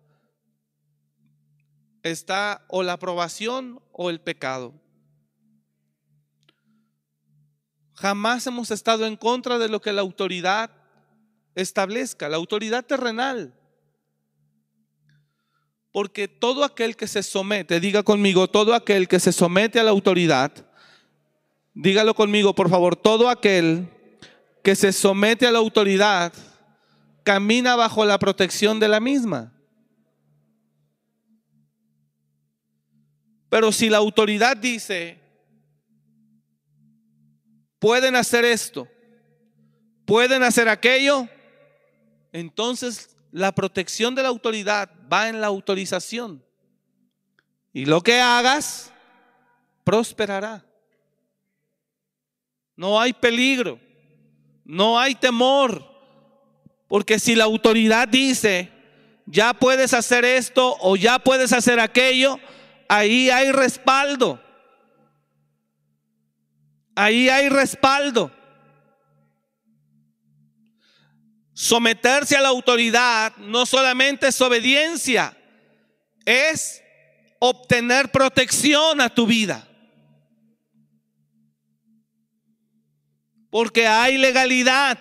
está o la aprobación o el pecado. Jamás hemos estado en contra de lo que la autoridad establezca, la autoridad terrenal. Porque todo aquel que se somete, diga conmigo, todo aquel que se somete a la autoridad, dígalo conmigo por favor, todo aquel que se somete a la autoridad camina bajo la protección de la misma. Pero si la autoridad dice, pueden hacer esto, pueden hacer aquello, entonces la protección de la autoridad va en la autorización. Y lo que hagas, prosperará. No hay peligro, no hay temor. Porque si la autoridad dice, ya puedes hacer esto o ya puedes hacer aquello, ahí hay respaldo. Ahí hay respaldo. Someterse a la autoridad no solamente es obediencia, es obtener protección a tu vida. Porque hay legalidad.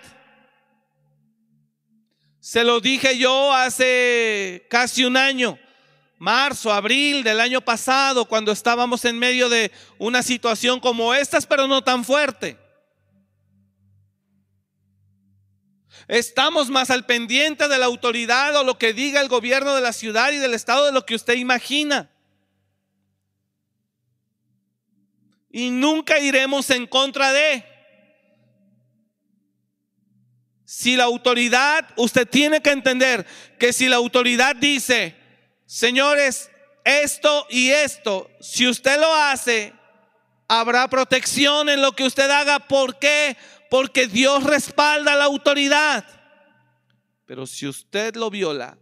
Se lo dije yo hace casi un año, marzo, abril del año pasado, cuando estábamos en medio de una situación como estas, pero no tan fuerte. Estamos más al pendiente de la autoridad o lo que diga el gobierno de la ciudad y del estado de lo que usted imagina. Y nunca iremos en contra de. Si la autoridad, usted tiene que entender que si la autoridad dice, señores, esto y esto, si usted lo hace, habrá protección en lo que usted haga. ¿Por qué? Porque Dios respalda la autoridad. Pero si usted lo viola,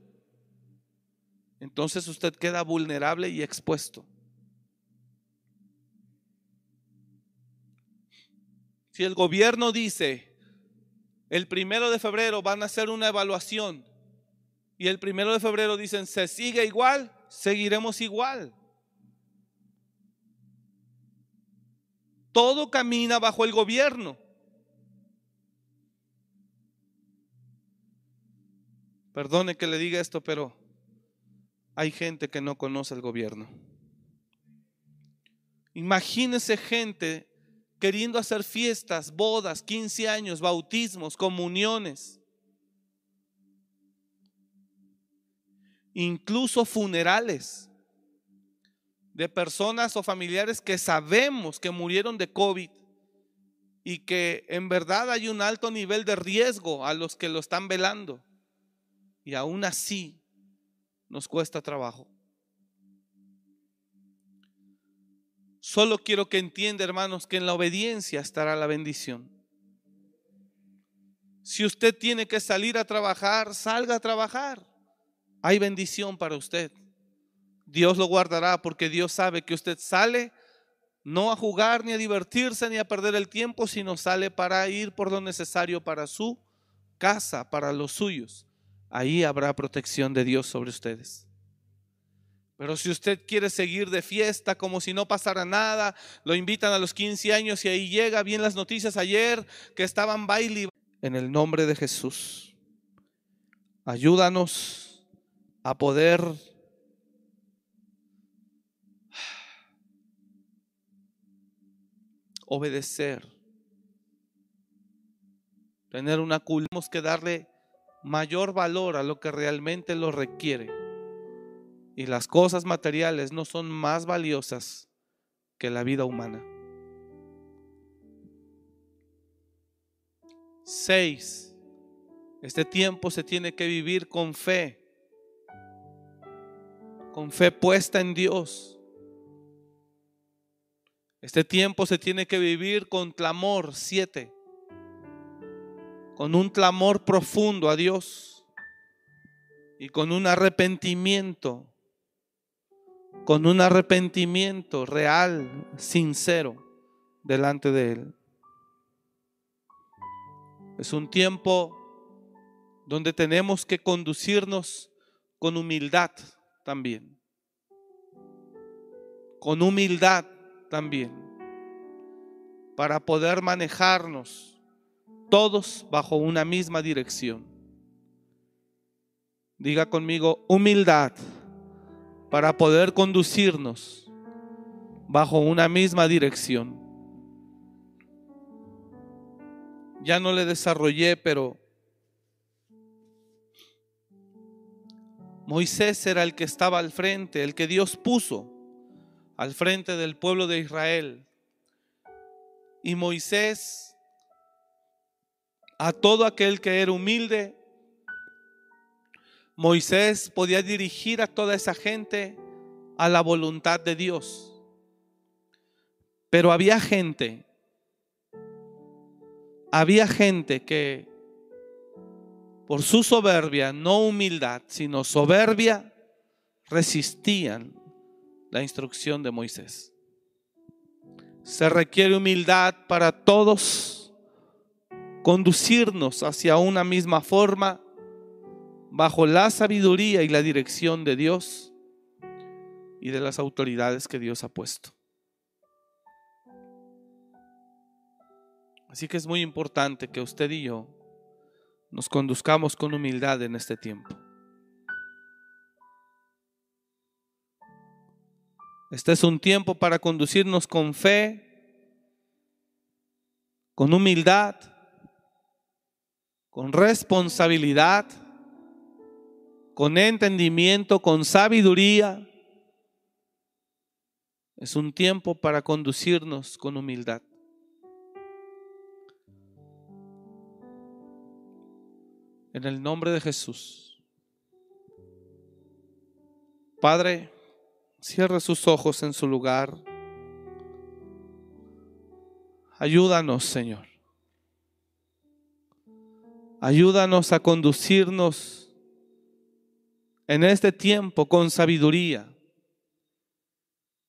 entonces usted queda vulnerable y expuesto. Si el gobierno dice, el primero de febrero van a hacer una evaluación. Y el primero de febrero dicen, se sigue igual, seguiremos igual. Todo camina bajo el gobierno. Perdone que le diga esto, pero hay gente que no conoce el gobierno. Imagínese gente queriendo hacer fiestas, bodas, 15 años, bautismos, comuniones, incluso funerales de personas o familiares que sabemos que murieron de COVID y que en verdad hay un alto nivel de riesgo a los que lo están velando. Y aún así nos cuesta trabajo. Solo quiero que entienda, hermanos, que en la obediencia estará la bendición. Si usted tiene que salir a trabajar, salga a trabajar. Hay bendición para usted. Dios lo guardará porque Dios sabe que usted sale no a jugar ni a divertirse ni a perder el tiempo, sino sale para ir por lo necesario para su casa, para los suyos. Ahí habrá protección de Dios sobre ustedes. Pero si usted quiere seguir de fiesta como si no pasara nada, lo invitan a los 15 años y ahí llega, bien las noticias ayer que estaban baile en el nombre de Jesús. Ayúdanos a poder obedecer, tener una culpa, tenemos que darle mayor valor a lo que realmente lo requiere. Y las cosas materiales no son más valiosas que la vida humana. Seis, este tiempo se tiene que vivir con fe, con fe puesta en Dios. Este tiempo se tiene que vivir con clamor, siete, con un clamor profundo a Dios y con un arrepentimiento con un arrepentimiento real, sincero, delante de Él. Es un tiempo donde tenemos que conducirnos con humildad también. Con humildad también. Para poder manejarnos todos bajo una misma dirección. Diga conmigo, humildad para poder conducirnos bajo una misma dirección. Ya no le desarrollé, pero Moisés era el que estaba al frente, el que Dios puso al frente del pueblo de Israel. Y Moisés, a todo aquel que era humilde, Moisés podía dirigir a toda esa gente a la voluntad de Dios. Pero había gente, había gente que por su soberbia, no humildad, sino soberbia, resistían la instrucción de Moisés. Se requiere humildad para todos conducirnos hacia una misma forma bajo la sabiduría y la dirección de Dios y de las autoridades que Dios ha puesto. Así que es muy importante que usted y yo nos conduzcamos con humildad en este tiempo. Este es un tiempo para conducirnos con fe, con humildad, con responsabilidad con entendimiento, con sabiduría. Es un tiempo para conducirnos con humildad. En el nombre de Jesús. Padre, cierra sus ojos en su lugar. Ayúdanos, Señor. Ayúdanos a conducirnos en este tiempo con sabiduría,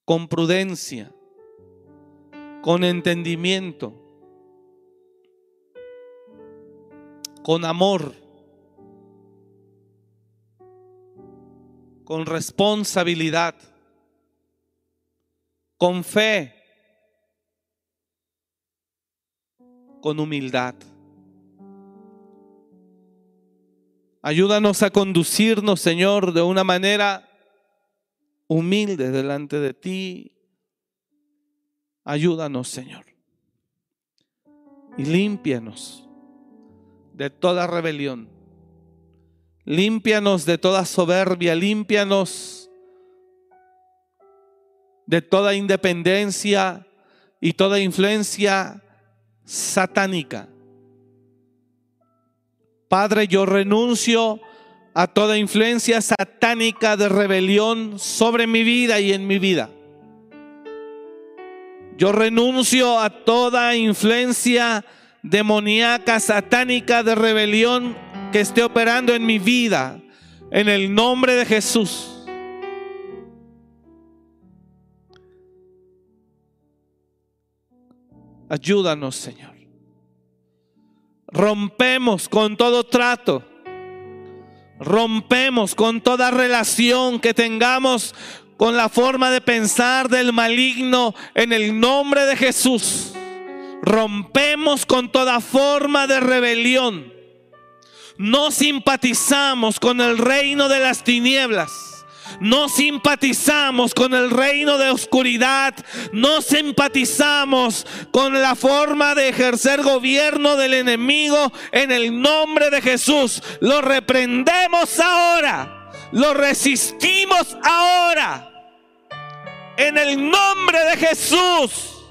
con prudencia, con entendimiento, con amor, con responsabilidad, con fe, con humildad. Ayúdanos a conducirnos, Señor, de una manera humilde delante de ti, Ayúdanos, Señor. Y límpianos de toda rebelión. Límpianos de toda soberbia. Límpianos de toda independencia y toda influencia satánica. Padre, yo renuncio a toda influencia satánica de rebelión sobre mi vida y en mi vida. Yo renuncio a toda influencia demoníaca, satánica de rebelión que esté operando en mi vida. En el nombre de Jesús. Ayúdanos, Señor. Rompemos con todo trato. Rompemos con toda relación que tengamos con la forma de pensar del maligno en el nombre de Jesús. Rompemos con toda forma de rebelión. No simpatizamos con el reino de las tinieblas. No simpatizamos con el reino de oscuridad. No simpatizamos con la forma de ejercer gobierno del enemigo en el nombre de Jesús. Lo reprendemos ahora. Lo resistimos ahora. En el nombre de Jesús.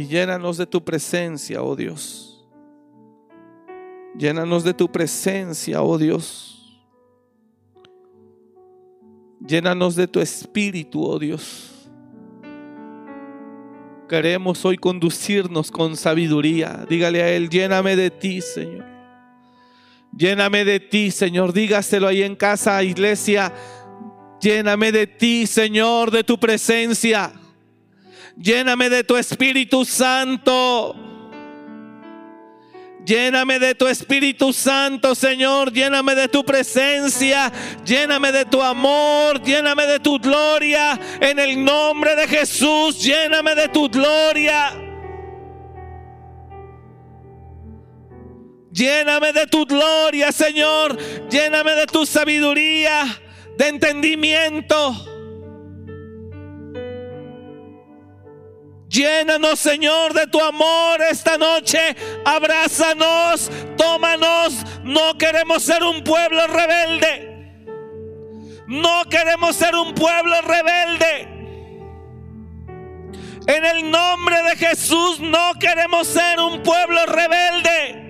Y llénanos de tu presencia, oh Dios. Llénanos de tu presencia, oh Dios. Llénanos de tu espíritu, oh Dios. Queremos hoy conducirnos con sabiduría. Dígale a Él, lléname de ti, Señor. Lléname de ti, Señor. Dígaselo ahí en casa, iglesia. Lléname de ti, Señor, de tu presencia. Lléname de tu Espíritu Santo. Lléname de tu Espíritu Santo, Señor. Lléname de tu presencia. Lléname de tu amor. Lléname de tu gloria. En el nombre de Jesús, lléname de tu gloria. Lléname de tu gloria, Señor. Lléname de tu sabiduría, de entendimiento. Llénanos, Señor, de tu amor esta noche. Abrázanos, tómanos. No queremos ser un pueblo rebelde. No queremos ser un pueblo rebelde. En el nombre de Jesús no queremos ser un pueblo rebelde.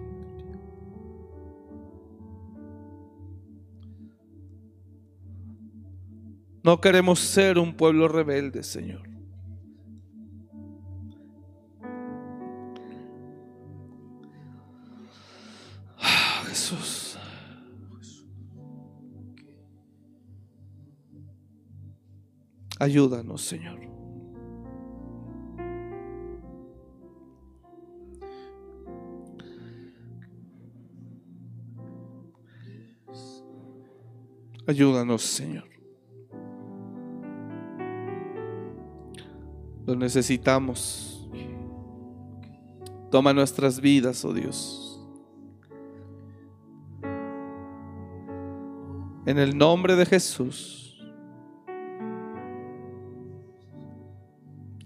No queremos ser un pueblo rebelde, Señor. Ah, Jesús. Ayúdanos, Señor. Ayúdanos, Señor. Lo necesitamos. Toma nuestras vidas, oh Dios. En el nombre de Jesús.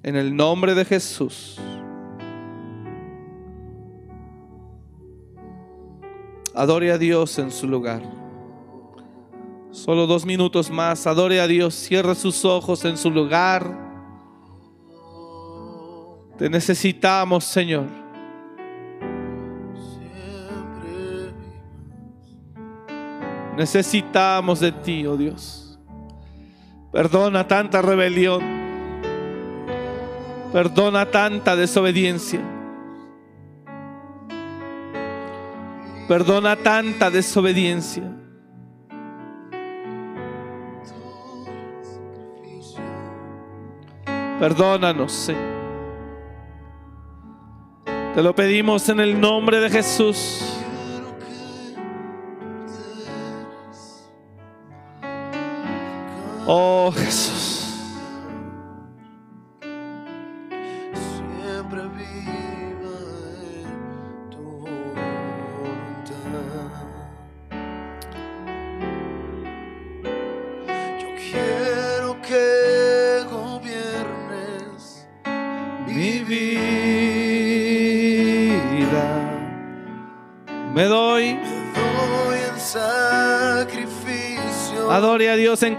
En el nombre de Jesús. Adore a Dios en su lugar. Solo dos minutos más. Adore a Dios. Cierra sus ojos en su lugar. Te necesitamos, Señor. Necesitamos de ti, oh Dios. Perdona tanta rebelión. Perdona tanta desobediencia. Perdona tanta desobediencia. Perdónanos, Señor. Te lo pedimos en el nombre de Jesús. Oh Jesús.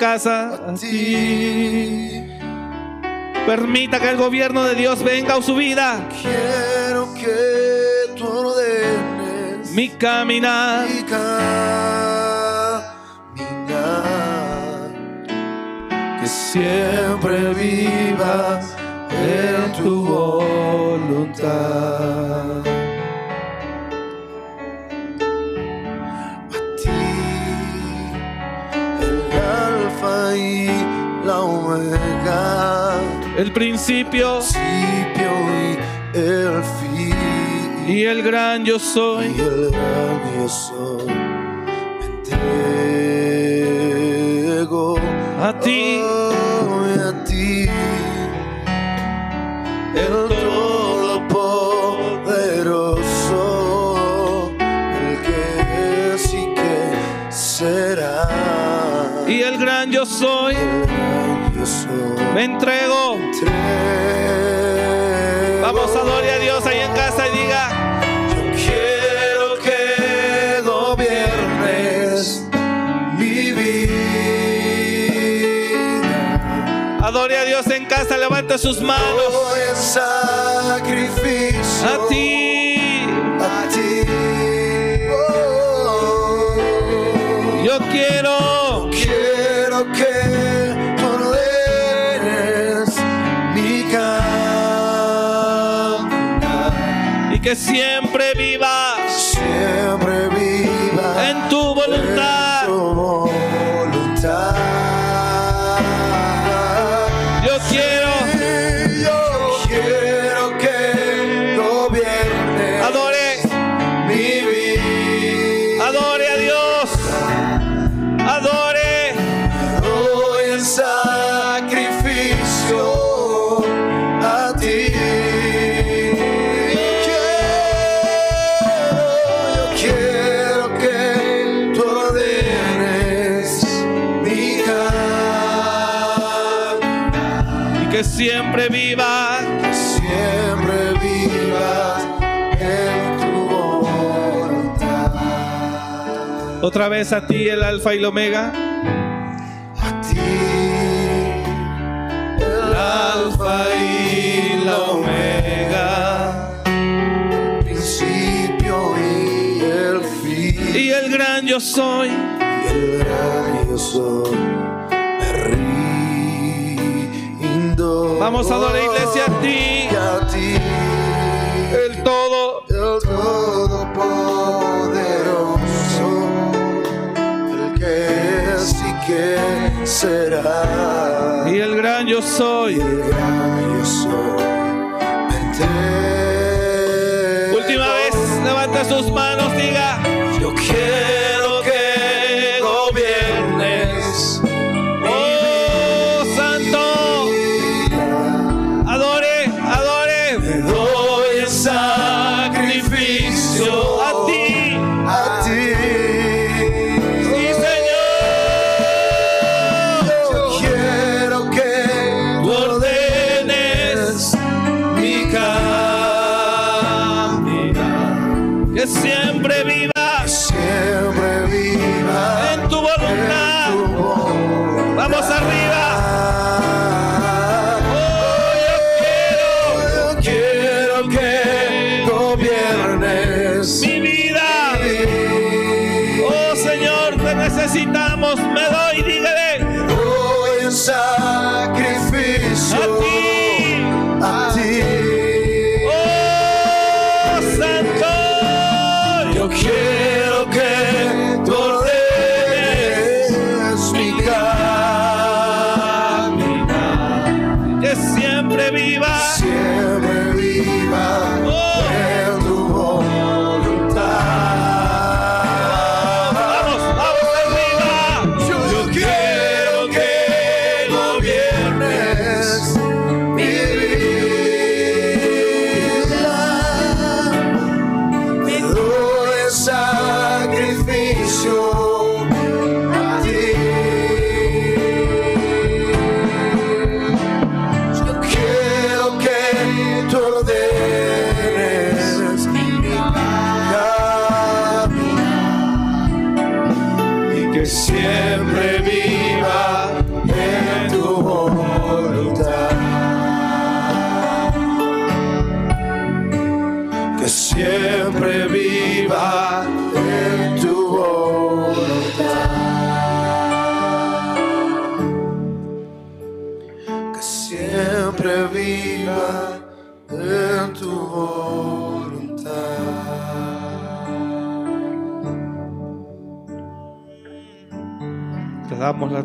Casa. a ti. Permita que el gobierno de Dios venga a su vida. Quiero que tú ordenes Mi caminar. mi caminar. que siempre viva en tu voluntad. El principio principio y el fin. y el gran yo y soy. el gran yo soy. Me entrego A ti. hoy a ti, el Todopoderoso, el que y que será. Y el gran yo soy. el gran yo soy. Me. Entrego casa. Levante sus manos. Sacrificio A ti. a ti. Oh, Yo quiero. quiero que ordenes mi caminar. Y que siempre viva Siempre Otra vez a ti el alfa y el omega. A ti, el alfa y la omega, el principio y el fin, Y el gran yo soy. y el gran yo soy. Me rindo. Vamos a adorar, iglesia, yo y soy. el gran yo soy. Me entrego. Última vez. Levanta sus manos.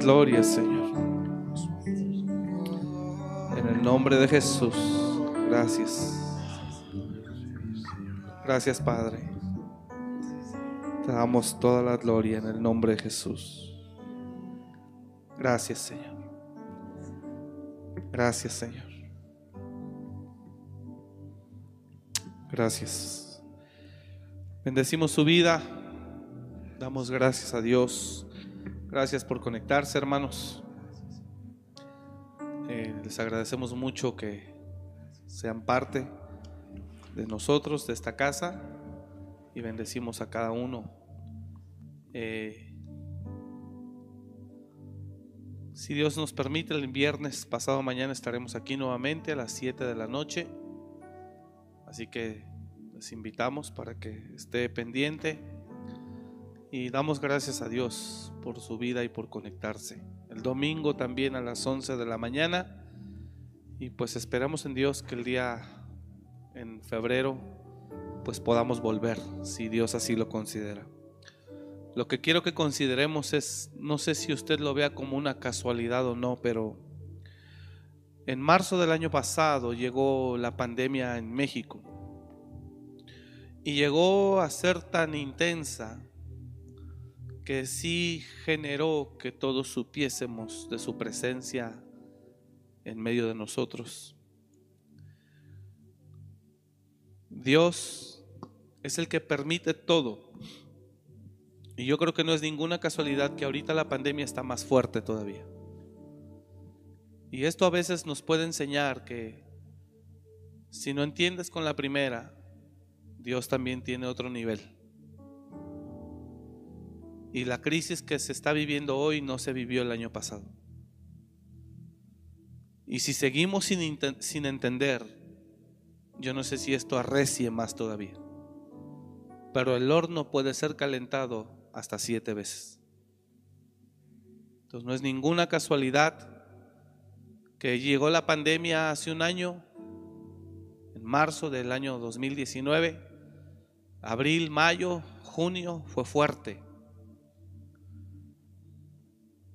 Gloria, Señor. En el nombre de Jesús. Gracias. Gracias, Padre. Te damos toda la gloria en el nombre de Jesús. Gracias, Señor. Gracias, Señor. Gracias. Bendecimos su vida. Damos gracias a Dios. Gracias por conectarse, hermanos. Eh, les agradecemos mucho que sean parte de nosotros, de esta casa, y bendecimos a cada uno. Eh, si Dios nos permite, el viernes pasado mañana estaremos aquí nuevamente a las 7 de la noche. Así que les invitamos para que esté pendiente y damos gracias a Dios por su vida y por conectarse. El domingo también a las 11 de la mañana y pues esperamos en Dios que el día en febrero pues podamos volver si Dios así lo considera. Lo que quiero que consideremos es, no sé si usted lo vea como una casualidad o no, pero en marzo del año pasado llegó la pandemia en México y llegó a ser tan intensa que sí generó que todos supiésemos de su presencia en medio de nosotros. Dios es el que permite todo. Y yo creo que no es ninguna casualidad que ahorita la pandemia está más fuerte todavía. Y esto a veces nos puede enseñar que si no entiendes con la primera, Dios también tiene otro nivel. Y la crisis que se está viviendo hoy no se vivió el año pasado. Y si seguimos sin, sin entender, yo no sé si esto arrecie más todavía. Pero el horno puede ser calentado hasta siete veces. Entonces no es ninguna casualidad que llegó la pandemia hace un año, en marzo del año 2019, abril, mayo, junio, fue fuerte.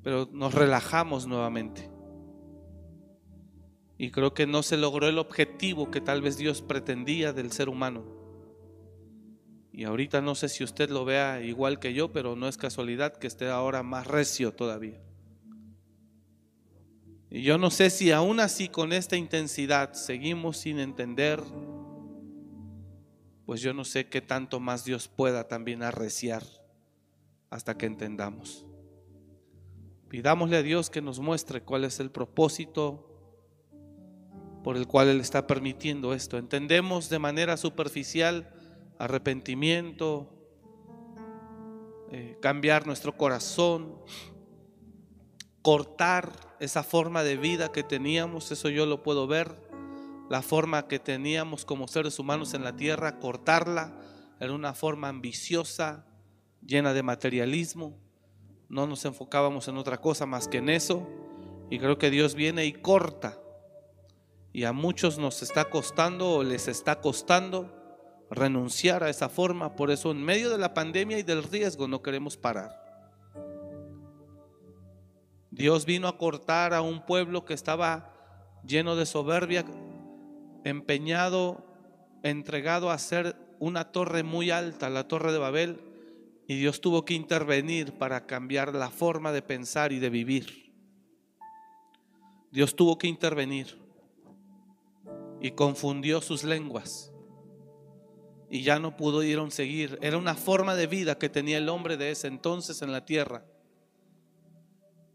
Pero nos relajamos nuevamente. Y creo que no se logró el objetivo que tal vez Dios pretendía del ser humano. Y ahorita no sé si usted lo vea igual que yo, pero no es casualidad que esté ahora más recio todavía. Y yo no sé si aún así con esta intensidad seguimos sin entender, pues yo no sé qué tanto más Dios pueda también arreciar hasta que entendamos. Pidámosle a Dios que nos muestre cuál es el propósito por el cual Él está permitiendo esto. Entendemos de manera superficial arrepentimiento, eh, cambiar nuestro corazón, cortar esa forma de vida que teníamos, eso yo lo puedo ver, la forma que teníamos como seres humanos en la tierra, cortarla en una forma ambiciosa, llena de materialismo. No nos enfocábamos en otra cosa más que en eso. Y creo que Dios viene y corta y a muchos nos está costando o les está costando renunciar a esa forma. Por eso en medio de la pandemia y del riesgo no queremos parar. Dios vino a cortar a un pueblo que estaba lleno de soberbia, empeñado, entregado a hacer una torre muy alta, la torre de Babel, y Dios tuvo que intervenir para cambiar la forma de pensar y de vivir. Dios tuvo que intervenir y confundió sus lenguas y ya no pudieron seguir. Era una forma de vida que tenía el hombre de ese entonces en la tierra.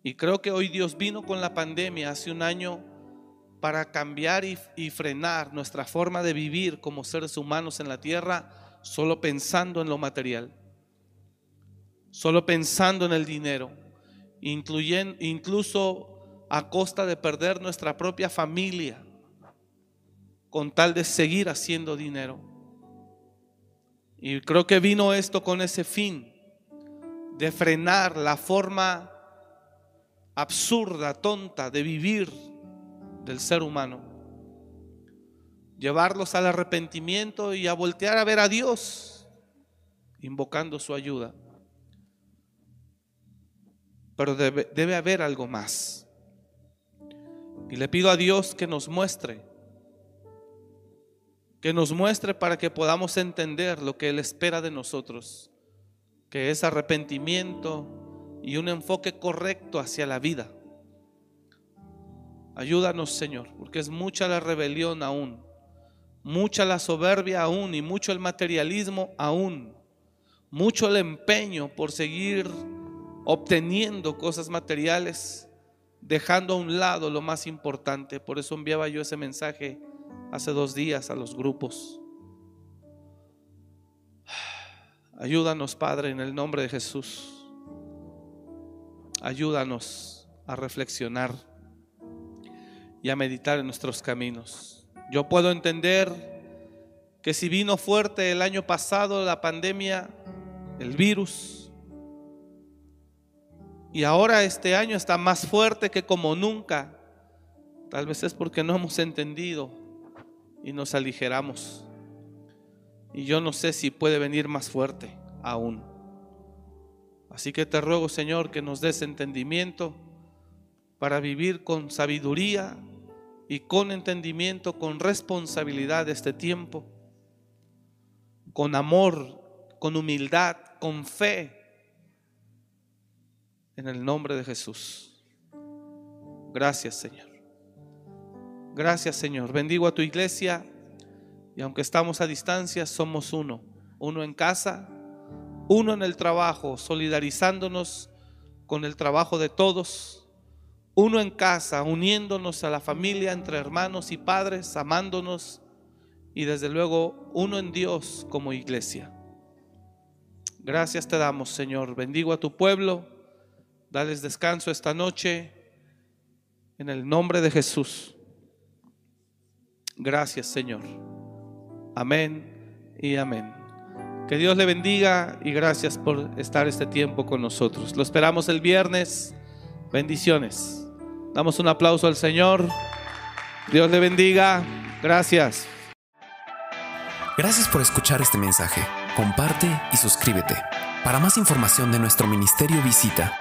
Y creo que hoy Dios vino con la pandemia hace un año para cambiar y, y, frenar nuestra forma de vivir como seres humanos en la tierra solo pensando en lo material, solo pensando en el dinero, incluso a costa de perder nuestra propia familia con tal de seguir haciendo dinero. Y creo que vino esto con ese fin de frenar la forma absurda, tonta de vivir del ser humano. Llevarlos al arrepentimiento y a voltear a ver a Dios, invocando su ayuda. Pero debe, debe haber algo más. Y le pido a Dios que nos muestre, que nos muestre para que podamos entender lo que Él espera de nosotros, que es arrepentimiento y un enfoque correcto hacia la vida. Ayúdanos, Señor, porque es mucha la rebelión aún, mucha la soberbia aún y mucho el materialismo aún, mucho el empeño por seguir obteniendo cosas materiales, dejando a un lado lo más importante. Por eso enviaba yo ese mensaje hace dos días a los grupos. Ayúdanos, Padre, en el nombre de Jesús. Ayúdanos a reflexionar y a meditar en nuestros caminos. Yo puedo entender que si vino fuerte el año pasado la pandemia, el virus, y ahora este año está más fuerte que como nunca, tal vez es porque no hemos entendido y nos aligeramos. Y yo no sé si puede venir más fuerte aún. Así que te ruego, Señor, que nos des entendimiento para vivir con sabiduría y con entendimiento, con responsabilidad este tiempo, con amor, con humildad, con fe, en el nombre de Jesús. Gracias, Señor. Gracias, Señor. Bendigo a tu iglesia y aunque estamos a distancia, somos uno. Uno en casa, uno en el trabajo, solidarizándonos con el trabajo de todos uno en casa, uniéndonos a la familia entre hermanos y padres, amándonos y desde luego uno en Dios como iglesia. Gracias te damos, Señor. Bendigo a tu pueblo. Dales descanso esta noche en el nombre de Jesús. Gracias, Señor. Amén y amén. Que Dios le bendiga y gracias por estar este tiempo con nosotros. Lo esperamos el viernes. Bendiciones. Damos un aplauso al Señor. Dios le bendiga. Gracias. Gracias por escuchar este mensaje. Comparte y suscríbete. Para más información de nuestro ministerio visita